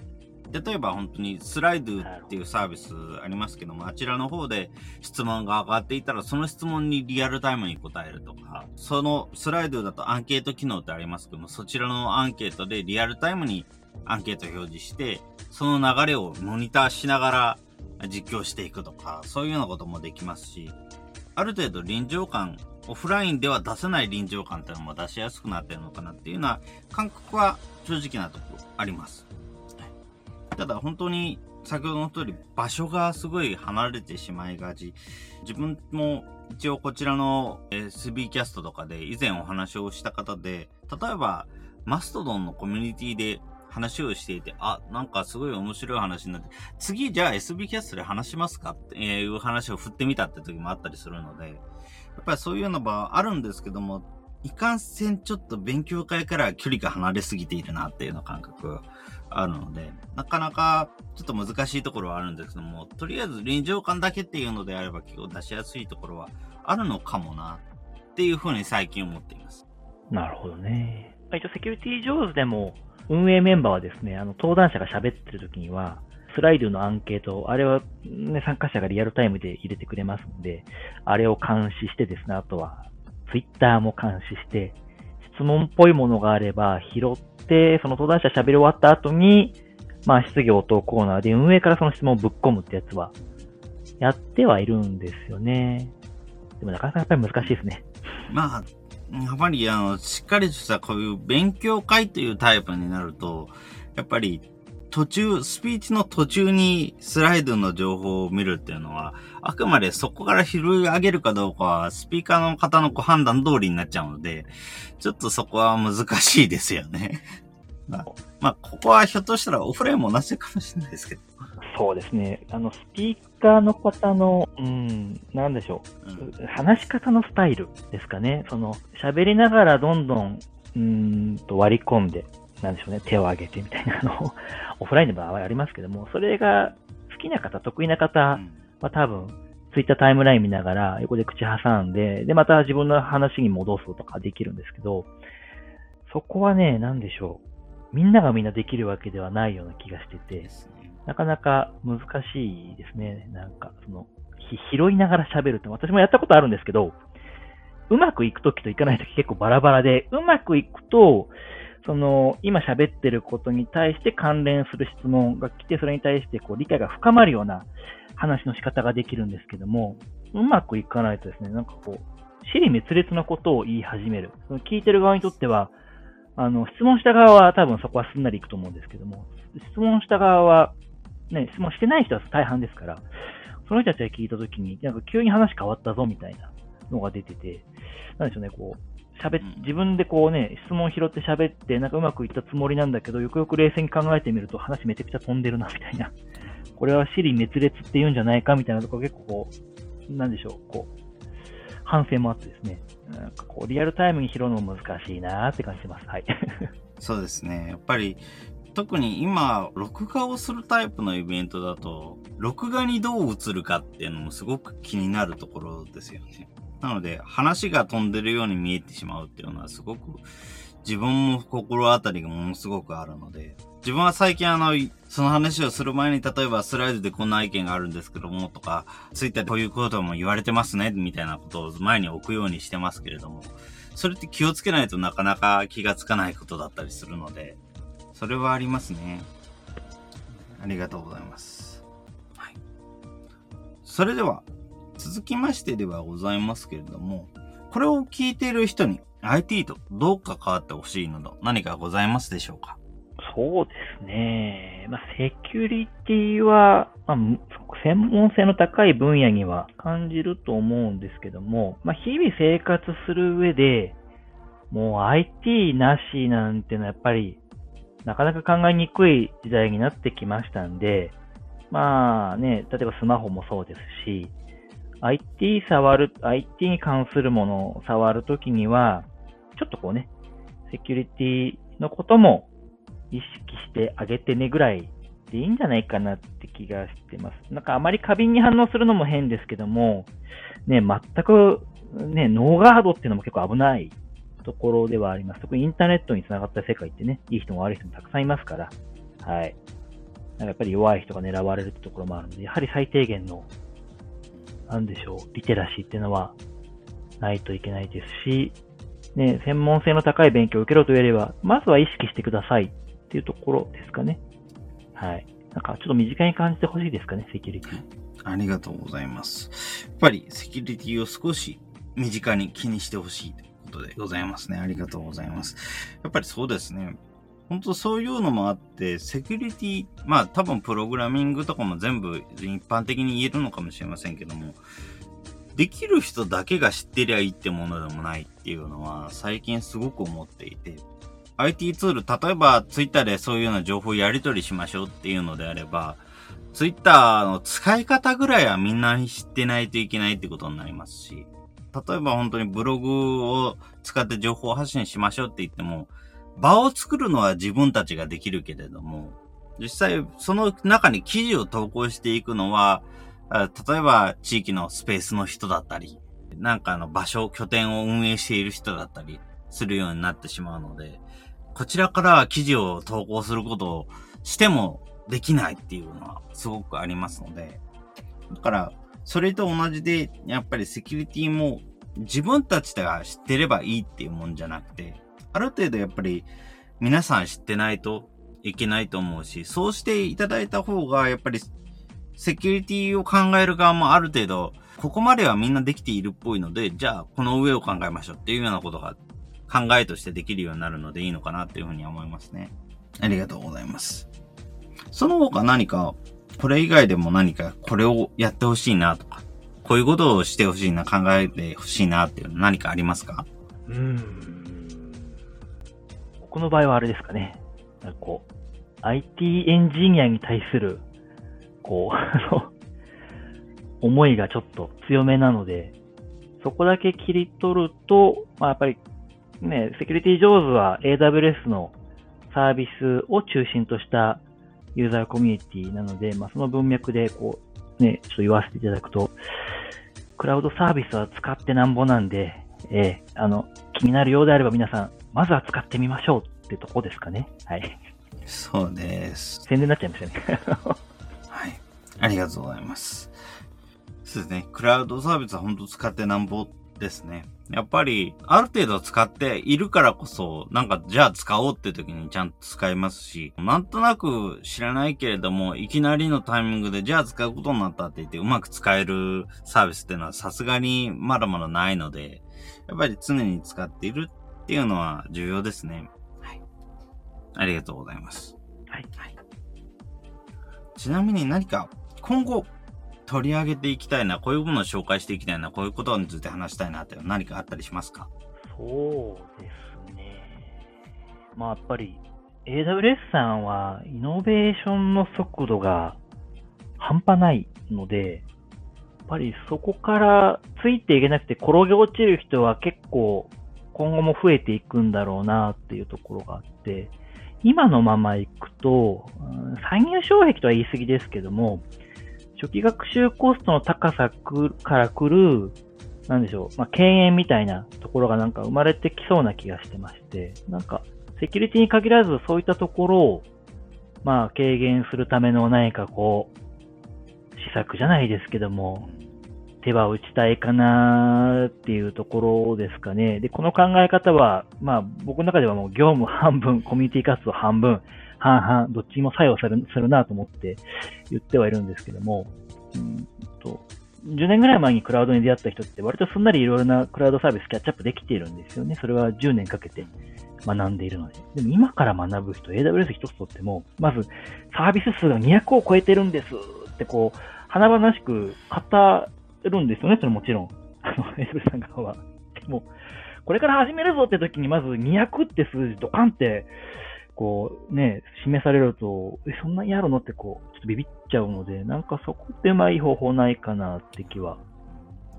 例えば本当にスライドっていうサービスありますけども、あちらの方で質問が上がっていたら、その質問にリアルタイムに答えるとか、そのスライドだとアンケート機能ってありますけども、そちらのアンケートでリアルタイムにアンケート表示して、その流れをモニターしながら実況していくとか、そういうようなこともできますし、ある程度臨場感、オフラインでは出せない臨場感っていうのも出しやすくなってるのかなっていうような感覚は正直なところあります。ただ本当に先ほどの通り場所がすごい離れてしまいがち。自分も一応こちらの SB キャストとかで以前お話をした方で、例えばマストドンのコミュニティで話をしていて、あ、なんかすごい面白い話になって、次じゃあ SB キャストで話しますか？っていう話を振ってみたって時もあったりするので、やっぱりそういうのはあるんですけども、いかんせんちょっと勉強会から距離が離れすぎているなっていうの感覚あるので、なかなかちょっと難しいところはあるんですけども、とりあえず臨場感だけっていうのであれば結構出しやすいところはあるのかもなっていうふうに最近思っています。なるほどね。一応セキュリティ上手でも運営メンバーはですね、あの登壇者が喋ってる時には、スライドのアンケート、あれは、ね、参加者がリアルタイムで入れてくれますので、あれを監視してですね、あとは、ツイッターも監視して、質問っぽいものがあれば拾って、その登壇者喋り終わった後に、まあ、質疑応答コーナーで運営からその質問をぶっ込むってやつは、やってはいるんですよね。でもなかなかやっぱり難しいですね。まあ、やっぱり、あの、しっかりとしたこういう勉強会というタイプになると、やっぱり途中、スピーチの途中にスライドの情報を見るっていうのは、あくまでそこから拾い上げるかどうかは、スピーカーの方のご判断通りになっちゃうので、ちょっとそこは難しいですよね。まあ、ここはひょっとしたらオフラインも同じかもしれないですけど。そうですね。あの、スピーカーの方の、うん、なんでしょう、うん、話し方のスタイルですかね。その、喋りながらどんどん、うんと割り込んで、なんでしょうね、手を挙げてみたいなのを、オフラインの場合はありますけども、それが好きな方、得意な方は多分、ツイッタータイムライン見ながら、横で口挟んで、で、また自分の話に戻すとかできるんですけど、そこはね、なんでしょう。みんながみんなできるわけではないような気がしてて、なかなか難しいですね。なんか、その、拾いながら喋るって、私もやったことあるんですけど、うまくいくときといかないとき結構バラバラで、うまくいくと、その、今喋ってることに対して関連する質問が来て、それに対してこう理解が深まるような話の仕方ができるんですけども、うまくいかないとですね、なんかこう、死に滅裂なことを言い始める。その聞いてる側にとっては、あの、質問した側は多分そこはすんなりいくと思うんですけども、質問した側は、ね、質問してない人は大半ですから、その人たちが聞いたときに、なんか急に話変わったぞみたいなのが出てて、なんでしょうね、こう、喋自分でこうね、質問を拾って喋って、なんかうまくいったつもりなんだけど、よくよく冷静に考えてみると話めちゃくちゃ飛んでるな、みたいな。これは死に滅裂って言うんじゃないか、みたいなところ結構こう、なんでしょう、こう、反省もあってですね、なんかこう、リアルタイムに拾うのも難しいなって感じてます。はい。そうですね。やっぱり、特に今、録画をするタイプのイベントだと、録画にどう映るかっていうのもすごく気になるところですよね。なので、話が飛んでるように見えてしまうっていうのはすごく、自分も心当たりがものすごくあるので、自分は最近あの、その話をする前に、例えばスライドでこんな意見があるんですけども、とか、ツイッターでこういうことも言われてますね、みたいなことを前に置くようにしてますけれども、それって気をつけないとなかなか気がつかないことだったりするので、それはありますね。ありがとうございます。はい。それでは、続きましてではございますけれども、これを聞いている人に IT とどう関わってほしいなど何かございますでしょうか？そうですね。まあ、セキュリティは、まあ、専門性の高い分野には感じると思うんですけども、まあ、日々生活する上で、もう IT なしなんてのはやっぱりなかなか考えにくい時代になってきましたんで、まあね、例えばスマホもそうですし、IT 触る、IT に関するものを触るときには、ちょっとこうね、セキュリティのことも意識してあげてねぐらいでいいんじゃないかなって気がしてます。なんかあまり過敏に反応するのも変ですけども、ね、全くね、ノーガードっていうのも結構危ないところではあります。特にインターネットに繋がった世界ってね、いい人も悪い人もたくさんいますから、はい。なんかやっぱり弱い人が狙われるってところもあるので、やはり最低限の、なんでしょう、リテラシーっていうのはないといけないですし、ね、専門性の高い勉強を受けろと言えれば、まずは意識してくださいっていうところですかね。はい。なんかちょっと身近に感じてほしいですかね、セキュリティ。ありがとうございます。やっぱりセキュリティを少し身近に気にしてほしいことでございますね。ありがとうございます。やっぱりそうですね。本当そういうのもあって、セキュリティ、まあ多分プログラミングとかも全部一般的に言えるのかもしれませんけども、できる人だけが知ってりゃいいってものでもないっていうのは最近すごく思っていて、IT ツール、例えば Twitter でそういうような情報をやり取りしましょうっていうのであれば、Twitter の使い方ぐらいはみんな知ってないといけないってことになりますし、例えば本当にブログを使って情報発信しましょうって言っても、場を作るのは自分たちができるけれども、実際その中に記事を投稿していくのは、例えば地域のスペースの人だったり、なんかの場所、拠点を運営している人だったりするようになってしまうので、こちらから記事を投稿することをしてもできないっていうのはすごくありますので、だから、それと同じで、やっぱりセキュリティも自分たちが知ってればいいっていうもんじゃなくて、ある程度やっぱり皆さん知ってないといけないと思うし、そうしていただいた方が、やっぱりセキュリティを考える側もある程度、ここまではみんなできているっぽいので、じゃあこの上を考えましょうっていうようなことが考えとしてできるようになるのでいいのかなっていうふうに思いますね。ありがとうございます。その他何か、これ以外でも何かこれをやってほしいなとか、こういうことをしてほしいな、考えてほしいなっていうの何かありますか？うん。僕の場合はあれですかね。なんかこう、IT エンジニアに対するこう、あの、思いがちょっと強めなので、そこだけ切り取ると、まあ、やっぱりね、セキュリティ上手は AWS のサービスを中心としたユーザーコミュニティなので、まあ、その文脈でこう、ね、ちょっと言わせていただくと、クラウドサービスは使ってなんぼなんで、えー、あの、気になるようであれば皆さん、まずは使ってみましょうってとこですかね。はい。そうです。宣伝になっちゃいましたね。ありがとうございます。そうですね。クラウドサービスは本当使ってなんぼですね。やっぱり、ある程度使っているからこそ、なんか、じゃあ使おうって時にちゃんと使えますし、なんとなく知らないけれども、いきなりのタイミングで、じゃあ使うことになったって言って、うまく使えるサービスっていうのはさすがにまだまだないので、やっぱり常に使っているっていうのは重要ですね。はい。ありがとうございます。はい。はい、ちなみに何か今後取り上げていきたいな、こういうものを紹介していきたいな、こういうことについて話したいなって何かあったりしますか？そうですね。まあやっぱり AWS さんはイノベーションの速度が半端ないので、やっぱりそこからついていけなくて転げ落ちる人は結構今後も増えていくんだろうなっていうところがあって、今のままいくと、参入障壁とは言い過ぎですけども、初期学習コストの高さから来る、なんでしょう、まあ、敬遠みたいなところがなんか生まれてきそうな気がしてまして、なんか、セキュリティに限らずそういったところを、まあ、軽減するための何かこう、施策じゃないですけども、手は打ちたいかなっていうところですかね。で、この考え方は、まあ、僕の中ではもう業務半分、コミュニティ活動半分、半々、どっちも作用するするなと思って言ってはいるんですけども、うんと、10年ぐらい前にクラウドに出会った人って割とすんなりいろいろなクラウドサービスキャッチアップできているんですよね。それは10年かけて学んでいるので。でも今から学ぶ人、AWS 一つとっても、まずサービス数が200を超えてるんですってこう、華々しく語るんですよね、それもちろん。あの、AWS さん側は。でも、これから始めるぞって時にまず200って数字ドカンってこうね、示されると、え、そんなにやるのってこう、ちょっとビビっちゃうので、なんかそこってうまい方法ないかなって気は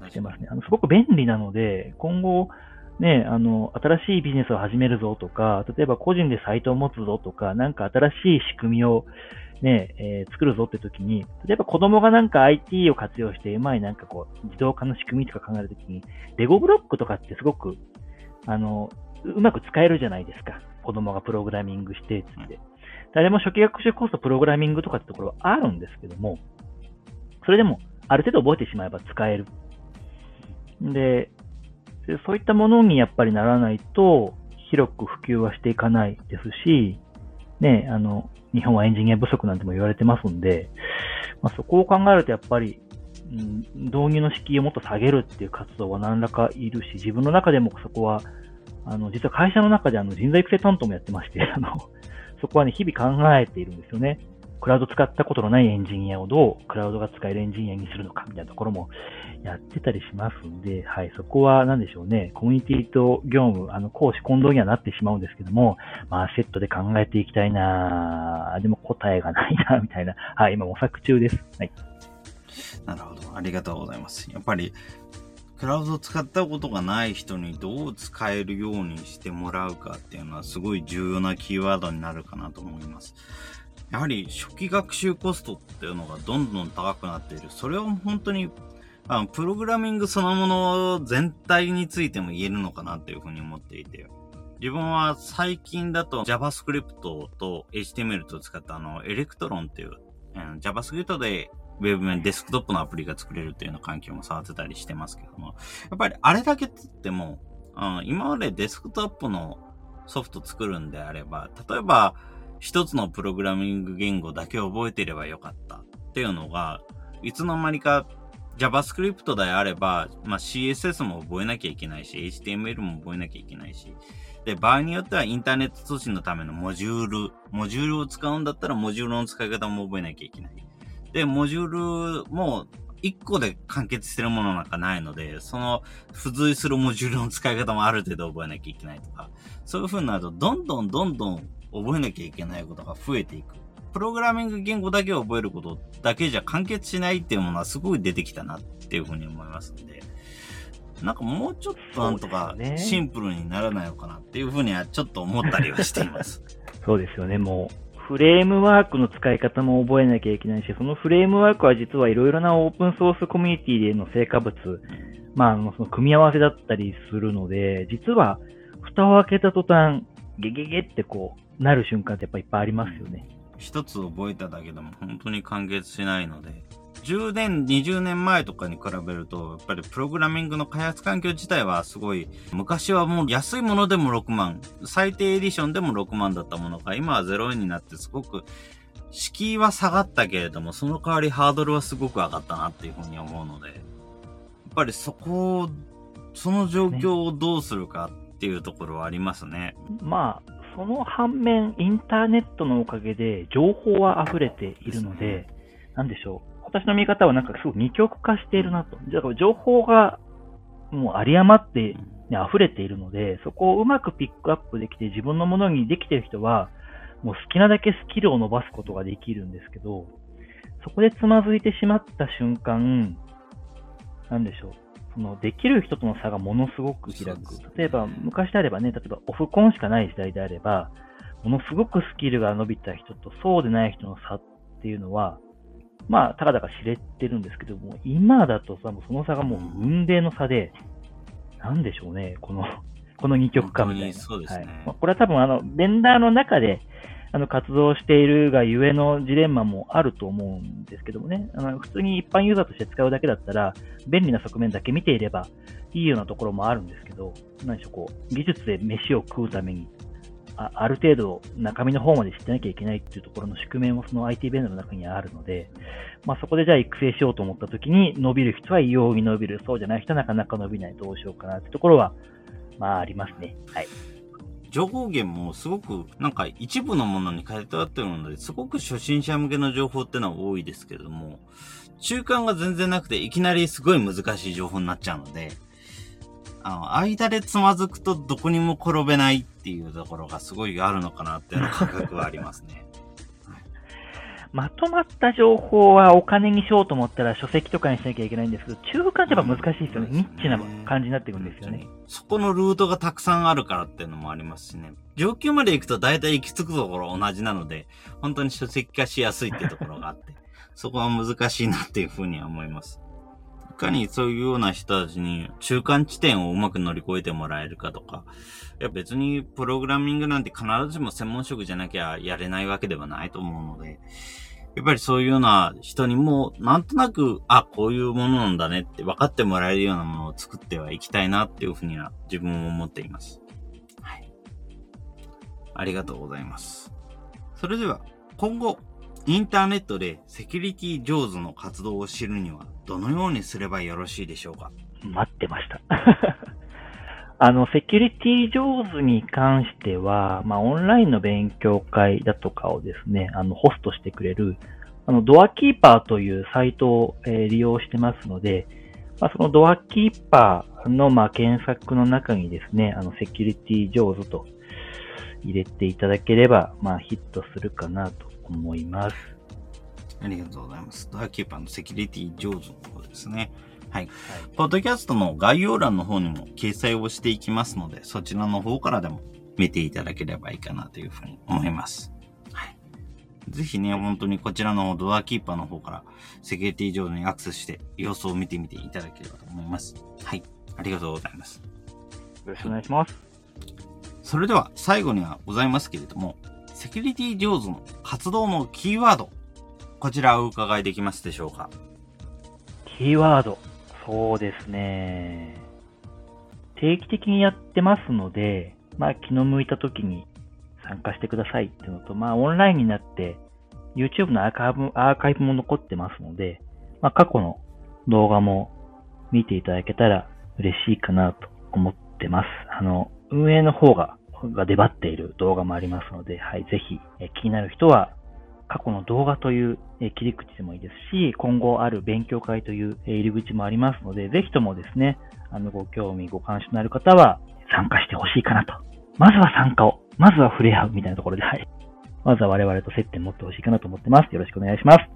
してますね。あの、すごく便利なので、今後、ね、あの、新しいビジネスを始めるぞとか、例えば個人でサイトを持つぞとか、なんか新しい仕組みをね、えー、作るぞって時に、例えば子供がなんか IT を活用してうまいなんかこう、自動化の仕組みとか考えるときに、レゴブロックとかってすごく、あの、うまく使えるじゃないですか。子供がプログラミングして、つって。誰も初期学習コースとプログラミングとかってところはあるんですけども、それでもある程度覚えてしまえば使える。で、でそういったものにやっぱりならないと、広く普及はしていかないですし、ね、あの、日本はエンジニア不足なんても言われてますんで、まあ、そこを考えるとやっぱり、うん、導入の敷居をもっと下げるっていう活動は何らかいるし、自分の中でもそこは、あの、実は会社の中であの人材育成担当もやってまして、あの、そこはね、日々考えているんですよね。クラウド使ったことのないエンジニアをどうクラウドが使えるエンジニアにするのかみたいなところもやってたりしますんで、はい、そこは何でしょうね、コミュニティと業務、あの、公私混同にはなってしまうんですけども、まあ、セットで考えていきたいなでも答えがないなみたいな、はい、今模索中です。はい。なるほど。ありがとうございます。やっぱり、クラウドを使ったことがない人にどう使えるようにしてもらうかっていうのはすごい重要なキーワードになるかなと思います。やはり初期学習コストっていうのがどんどん高くなっている。それは本当に、あのプログラミングそのもの全体についても言えるのかなっていうふうに思っていて。自分は最近だと JavaScript と HTML と使ったあの、 Electron っていう、JavaScript でウェブ面、デスクトップのアプリが作れるっていうような環境も触ってたりしてますけども、やっぱりあれだけつっても、今までデスクトップのソフト作るんであれば、例えば、一つのプログラミング言語だけ覚えていればよかったっていうのが、いつの間にか JavaScript であれば、まあ、CSS も覚えなきゃいけないし、HTML も覚えなきゃいけないし、で、場合によってはインターネット通信のためのモジュール、モジュールを使うんだったらモジュールの使い方も覚えなきゃいけない。で、モジュールも1個で完結してるものなんかないので、その付随するモジュールの使い方もある程度覚えなきゃいけないとか、そういう風になると、どんどんどんどん覚えなきゃいけないことが増えていく。プログラミング言語だけを覚えることだけじゃ完結しないっていうものはすごい出てきたなっていう風に思いますんで、なんかもうちょっとなんとかシンプルにならないのかなっていう風にはちょっと思ったりはしています。そうですよね、もう。フレームワークの使い方も覚えなきゃいけないし、そのフレームワークは実はいろいろなオープンソースコミュニティでの成果物、まあ、あのその組み合わせだったりするので、実は蓋を開けた途端、ゲゲゲってこう、なる瞬間ってやっぱいっぱいありますよね。一つ覚えただけでも本当に完結しないので、10年、20年前とかに比べると、やっぱりプログラミングの開発環境自体はすごい、昔はもう安いものでも6万、最低エディションでも6万だったものが、今は0円になってすごく、敷居は下がったけれども、その代わりハードルはすごく上がったなっていうふうに思うので、やっぱりそこを、その状況をどうするかっていうところはありますね。まあ、その反面、インターネットのおかげで情報は溢れているので、なんでしょう。私の見方はなんかすごく二極化しているなと。だから情報がもう有り余って、ね、溢れているので、そこをうまくピックアップできて自分のものにできている人は、もう好きなだけスキルを伸ばすことができるんですけど、そこでつまずいてしまった瞬間、なんでしょう。そのできる人との差がものすごく開く。例えば、昔であればね、例えばオフコンしかない時代であれば、ものすごくスキルが伸びた人とそうでない人の差っていうのは、まあ、たかだか知れてるんですけども、今だとさ、もうその差がもう運命の差で、なんでしょうね、この、この二極化みたいな。そうですね。はい。まあこれは多分、あの、ベンダーの中で、あの、活動しているがゆえのジレンマもあると思うんですけどもね、あの、普通に一般ユーザーとして使うだけだったら、便利な側面だけ見ていればいいようなところもあるんですけど、何でしょう、こう、技術で飯を食うために、あある程度中身の方まで知ってなきゃいけないっていうところの宿命もその IT ベンダーの中にあるので、まあそこでじゃあ育成しようと思った時に伸びる人は異様に伸びる、そうじゃない人はなかなか伸びない、どうしようかなってところは、まあありますね。はい。情報源もすごくなんか一部のものに変えてあってるので、すごく初心者向けの情報ってのは多いですけども、中間が全然なくていきなりすごい難しい情報になっちゃうので、あの、間でつまずくとどこにも転べないっていうところがすごいあるのかなっていう感覚はありますね。まとまった情報はお金にしようと思ったら書籍とかにしなきゃいけないんですけど、中間ってやっぱ難しいですよね。うんニッチな感じになってくるんですよね。そこのルートがたくさんあるからっていうのもありますしね。上級まで行くと大体行き着くところ同じなので、本当に書籍化しやすいっていうところがあって、そこは難しいなっていうふうには思います。かにそういうような人たちに中間地点をうまく乗り越えてもらえるかとか、いや別にプログラミングなんて必ずしも専門職じゃなきゃやれないわけではないと思うので、やっぱりそういうような人にも、なんとなく、あ、こういうものなんだねって分かってもらえるようなものを作ってはいきたいなっていうふうには自分も思っています。はい。ありがとうございます。それでは、今後、インターネットでセキュリティ上手の活動を知るには、どのようにすればよろしいでしょうか？待ってました。あの、セキュリティ上手に関しては、まあ、オンラインの勉強会だとかをですね、あの、ホストしてくれる、あの、ドアキーパーというサイトを、えー、利用してますので、まあ、そのドアキーパーの、まあ、検索の中にですね、あの、セキュリティ上手と入れていただければ、まあ、ヒットするかなと思います。ありがとうございます。ドアキーパーのセキュリティ上手の方ですね。はい。ポッドキャストの概要欄の方にも掲載をしていきますので、そちらの方からでも見ていただければいいかなというふうに思います。はい。ぜひね、本当にこちらのドアキーパーの方からセキュリティ上手にアクセスして様子を見てみていただければと思います。はい。ありがとうございます。よろしくお願いします。それでは最後にはございますけれども、セキュリティ上手の活動のキーワード、こちらをお伺いできますでしょうかキーワード。そうですね。定期的にやってますので、まあ気の向いた時に参加してくださいっていうのと、まあオンラインになって YouTube のアーカイブアーカイブも残ってますので、まあ過去の動画も見ていただけたら嬉しいかなと思ってます。あの、運営の方が、が出張っている動画もありますので、はい、ぜひ、え気になる人は過去の動画という切り口でもいいですし、今後ある勉強会という入り口もありますので、ぜひともですね、あの、ご興味、ご関心のある方は参加してほしいかなと。まずは参加を、まずは触れ合うみたいなところで、はい。まずは我々と接点持ってほしいかなと思ってます。よろしくお願いします。はい。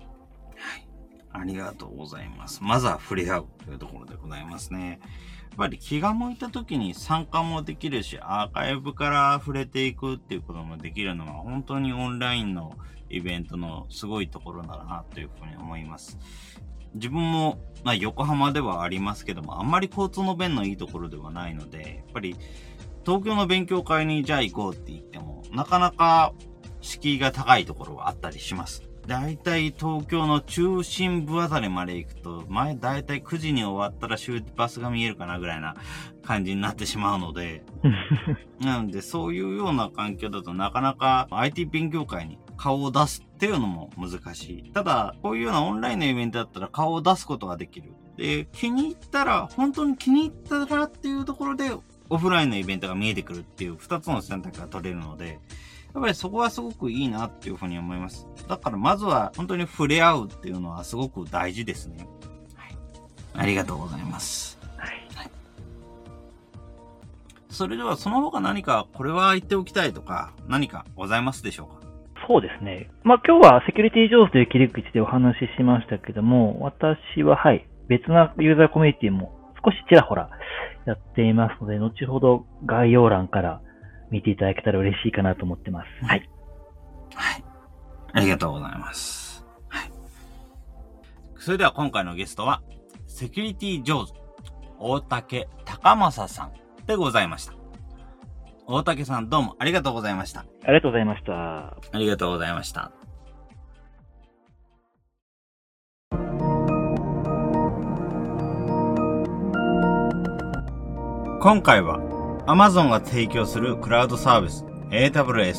ありがとうございます。まずは触れ合うというところでございますね。やっぱり気が向いた時に参加もできるし、アーカイブから触れていくっていうこともできるのは本当にオンラインのイベントのすごいところだなというふうに思います。自分も、まあ、横浜ではありますけども、あんまり交通の便のいいところではないので、やっぱり東京の勉強会にじゃあ行こうって言っても、なかなか敷居が高いところはあったりします。だいたい東京の中心部あたりまで行くと、前だいたい9時に終わったら出発が見えるかなぐらいな感じになってしまうので、なのでそういうような環境だとなかなか IT 勉強会に顔を出すっていうのも難しい。ただ、こういうようなオンラインのイベントだったら顔を出すことができる。で、気に入ったら、本当に気に入ったらっていうところで、オフラインのイベントが見えてくるっていう2つの選択が取れるので、やっぱりそこはすごくいいなっていうふうに思います。だからまずは本当に触れ合うっていうのはすごく大事ですね。はい。ありがとうございます。はい。はい、それではその他何かこれは言っておきたいとか何かございますでしょうか？そうですね。まあ今日はセキュリティ上手という切り口でお話ししましたけども、私ははい、別なユーザーコミュニティも少しちらほらやっていますので、後ほど概要欄から見ていただけたら嬉しいかなと思ってます。はい。はい。ありがとうございます。はい。それでは今回のゲストは、セキュリティ上手、大竹高正さんでございました。大竹さんどうもありがとうございました。ありがとうございました。ありがとうございました。今回は Amazon が提供するクラウドサービス AWS、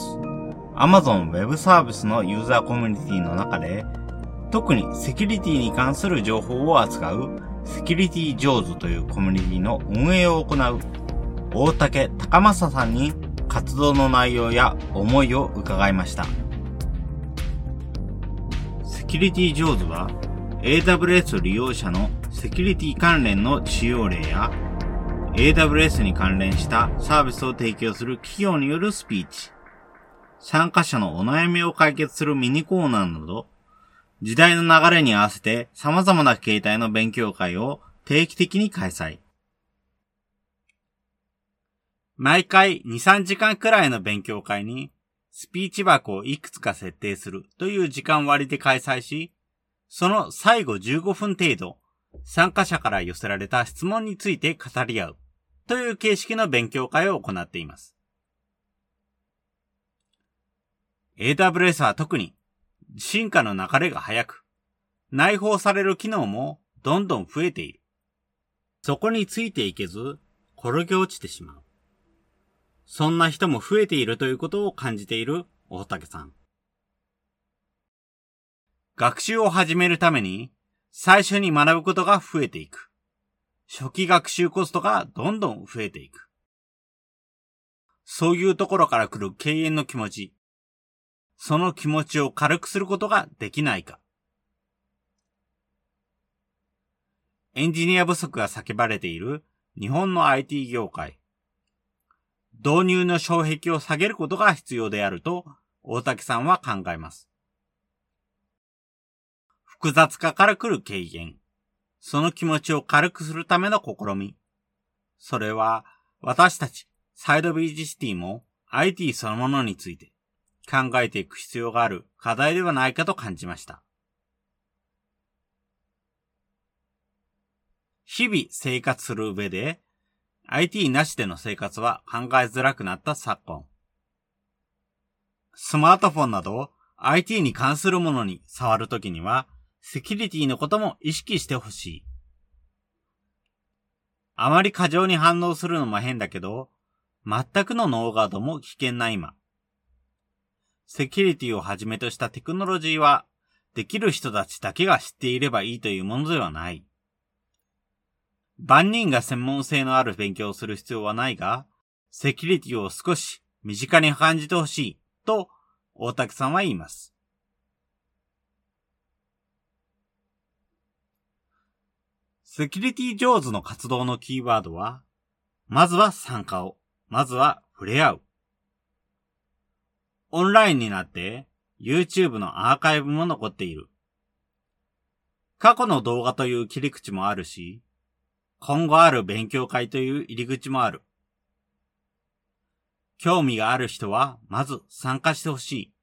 Amazon Web サービスのユーザーコミュニティの中で、特にセキュリティに関する情報を扱うセキュリティ上手というコミュニティの運営を行う大竹高正さんに活動の内容や思いを伺いました。セキュリティ上手は AWS 利用者のセキュリティ関連の使用例や AWS に関連したサービスを提供する企業によるスピーチ、参加者のお悩みを解決するミニコーナーなど、時代の流れに合わせて様々な形態の勉強会を定期的に開催。毎回2、3時間くらいの勉強会に、スピーチ箱をいくつか設定するという時間割で開催し、その最後15分程度、参加者から寄せられた質問について語り合うという形式の勉強会を行っています。AWS は特に進化の流れが速く、内包される機能もどんどん増えている。そこについていけず、転げ落ちてしまう。そんな人も増えているということを感じている大竹さん。学習を始めるために、最初に学ぶことが増えていく。初期学習コストがどんどん増えていく。そういうところから来る敬遠の気持ち。その気持ちを軽くすることができないか。エンジニア不足が叫ばれている日本の IT 業界。導入の障壁を下げることが必要であると大竹さんは考えます。複雑化から来る軽減。その気持ちを軽くするための試み。それは私たちサイドビージシティも IT そのものについて考えていく必要がある課題ではないかと感じました。日々生活する上で IT なしでの生活は考えづらくなった昨今。スマートフォンなど IT に関するものに触るときにはセキュリティのことも意識してほしい。あまり過剰に反応するのも変だけど、全くのノーガードも危険な今。セキュリティをはじめとしたテクノロジーは、できる人たちだけが知っていればいいというものではない。万人が専門性のある勉強をする必要はないが、セキュリティを少し身近に感じてほしいと大竹さんは言います。セキュリティ上手の活動のキーワードは、まずは参加を、まずは触れ合う。オンラインになって YouTube のアーカイブも残っている。過去の動画という切り口もあるし、今後ある勉強会という入り口もある。興味がある人はまず参加してほしい。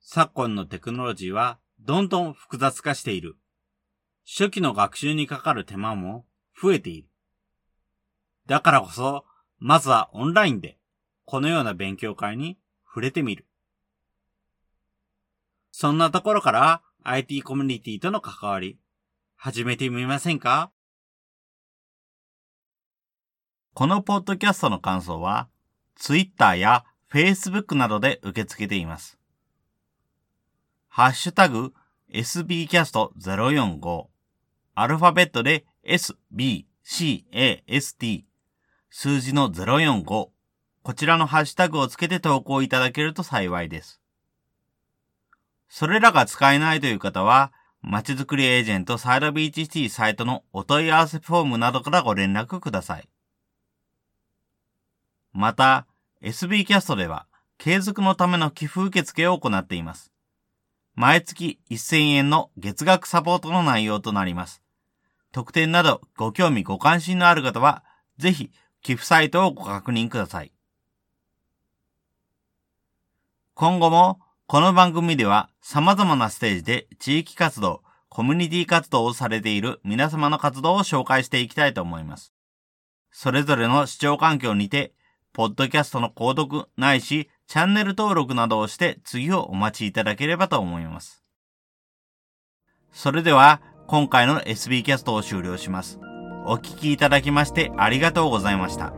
昨今のテクノロジーはどんどん複雑化している。初期の学習にかかる手間も増えている。だからこそ、まずはオンラインでこのような勉強会に触れてみる。そんなところから IT コミュニティとの関わり、始めてみませんか？このポッドキャストの感想は、Twitter や Facebook などで受け付けています。ハッシュタグ sbcast045 アルファベットで sbcast 数字の045こちらのハッシュタグをつけて投稿いただけると幸いです。それらが使えないという方は、まちづくりエージェントサイドビーチシティサイトのお問い合わせフォームなどからご連絡ください。また、SB キャストでは、継続のための寄付受付を行っています。毎月1000円の月額サポートの内容となります。特典などご興味ご関心のある方は、ぜひ寄付サイトをご確認ください。今後もこの番組では様々なステージで地域活動、コミュニティ活動をされている皆様の活動を紹介していきたいと思います。それぞれの視聴環境にて、ポッドキャストの購読ないし、チャンネル登録などをして次をお待ちいただければと思います。それでは、今回の SB キャストを終了します。お聴きいただきましてありがとうございました。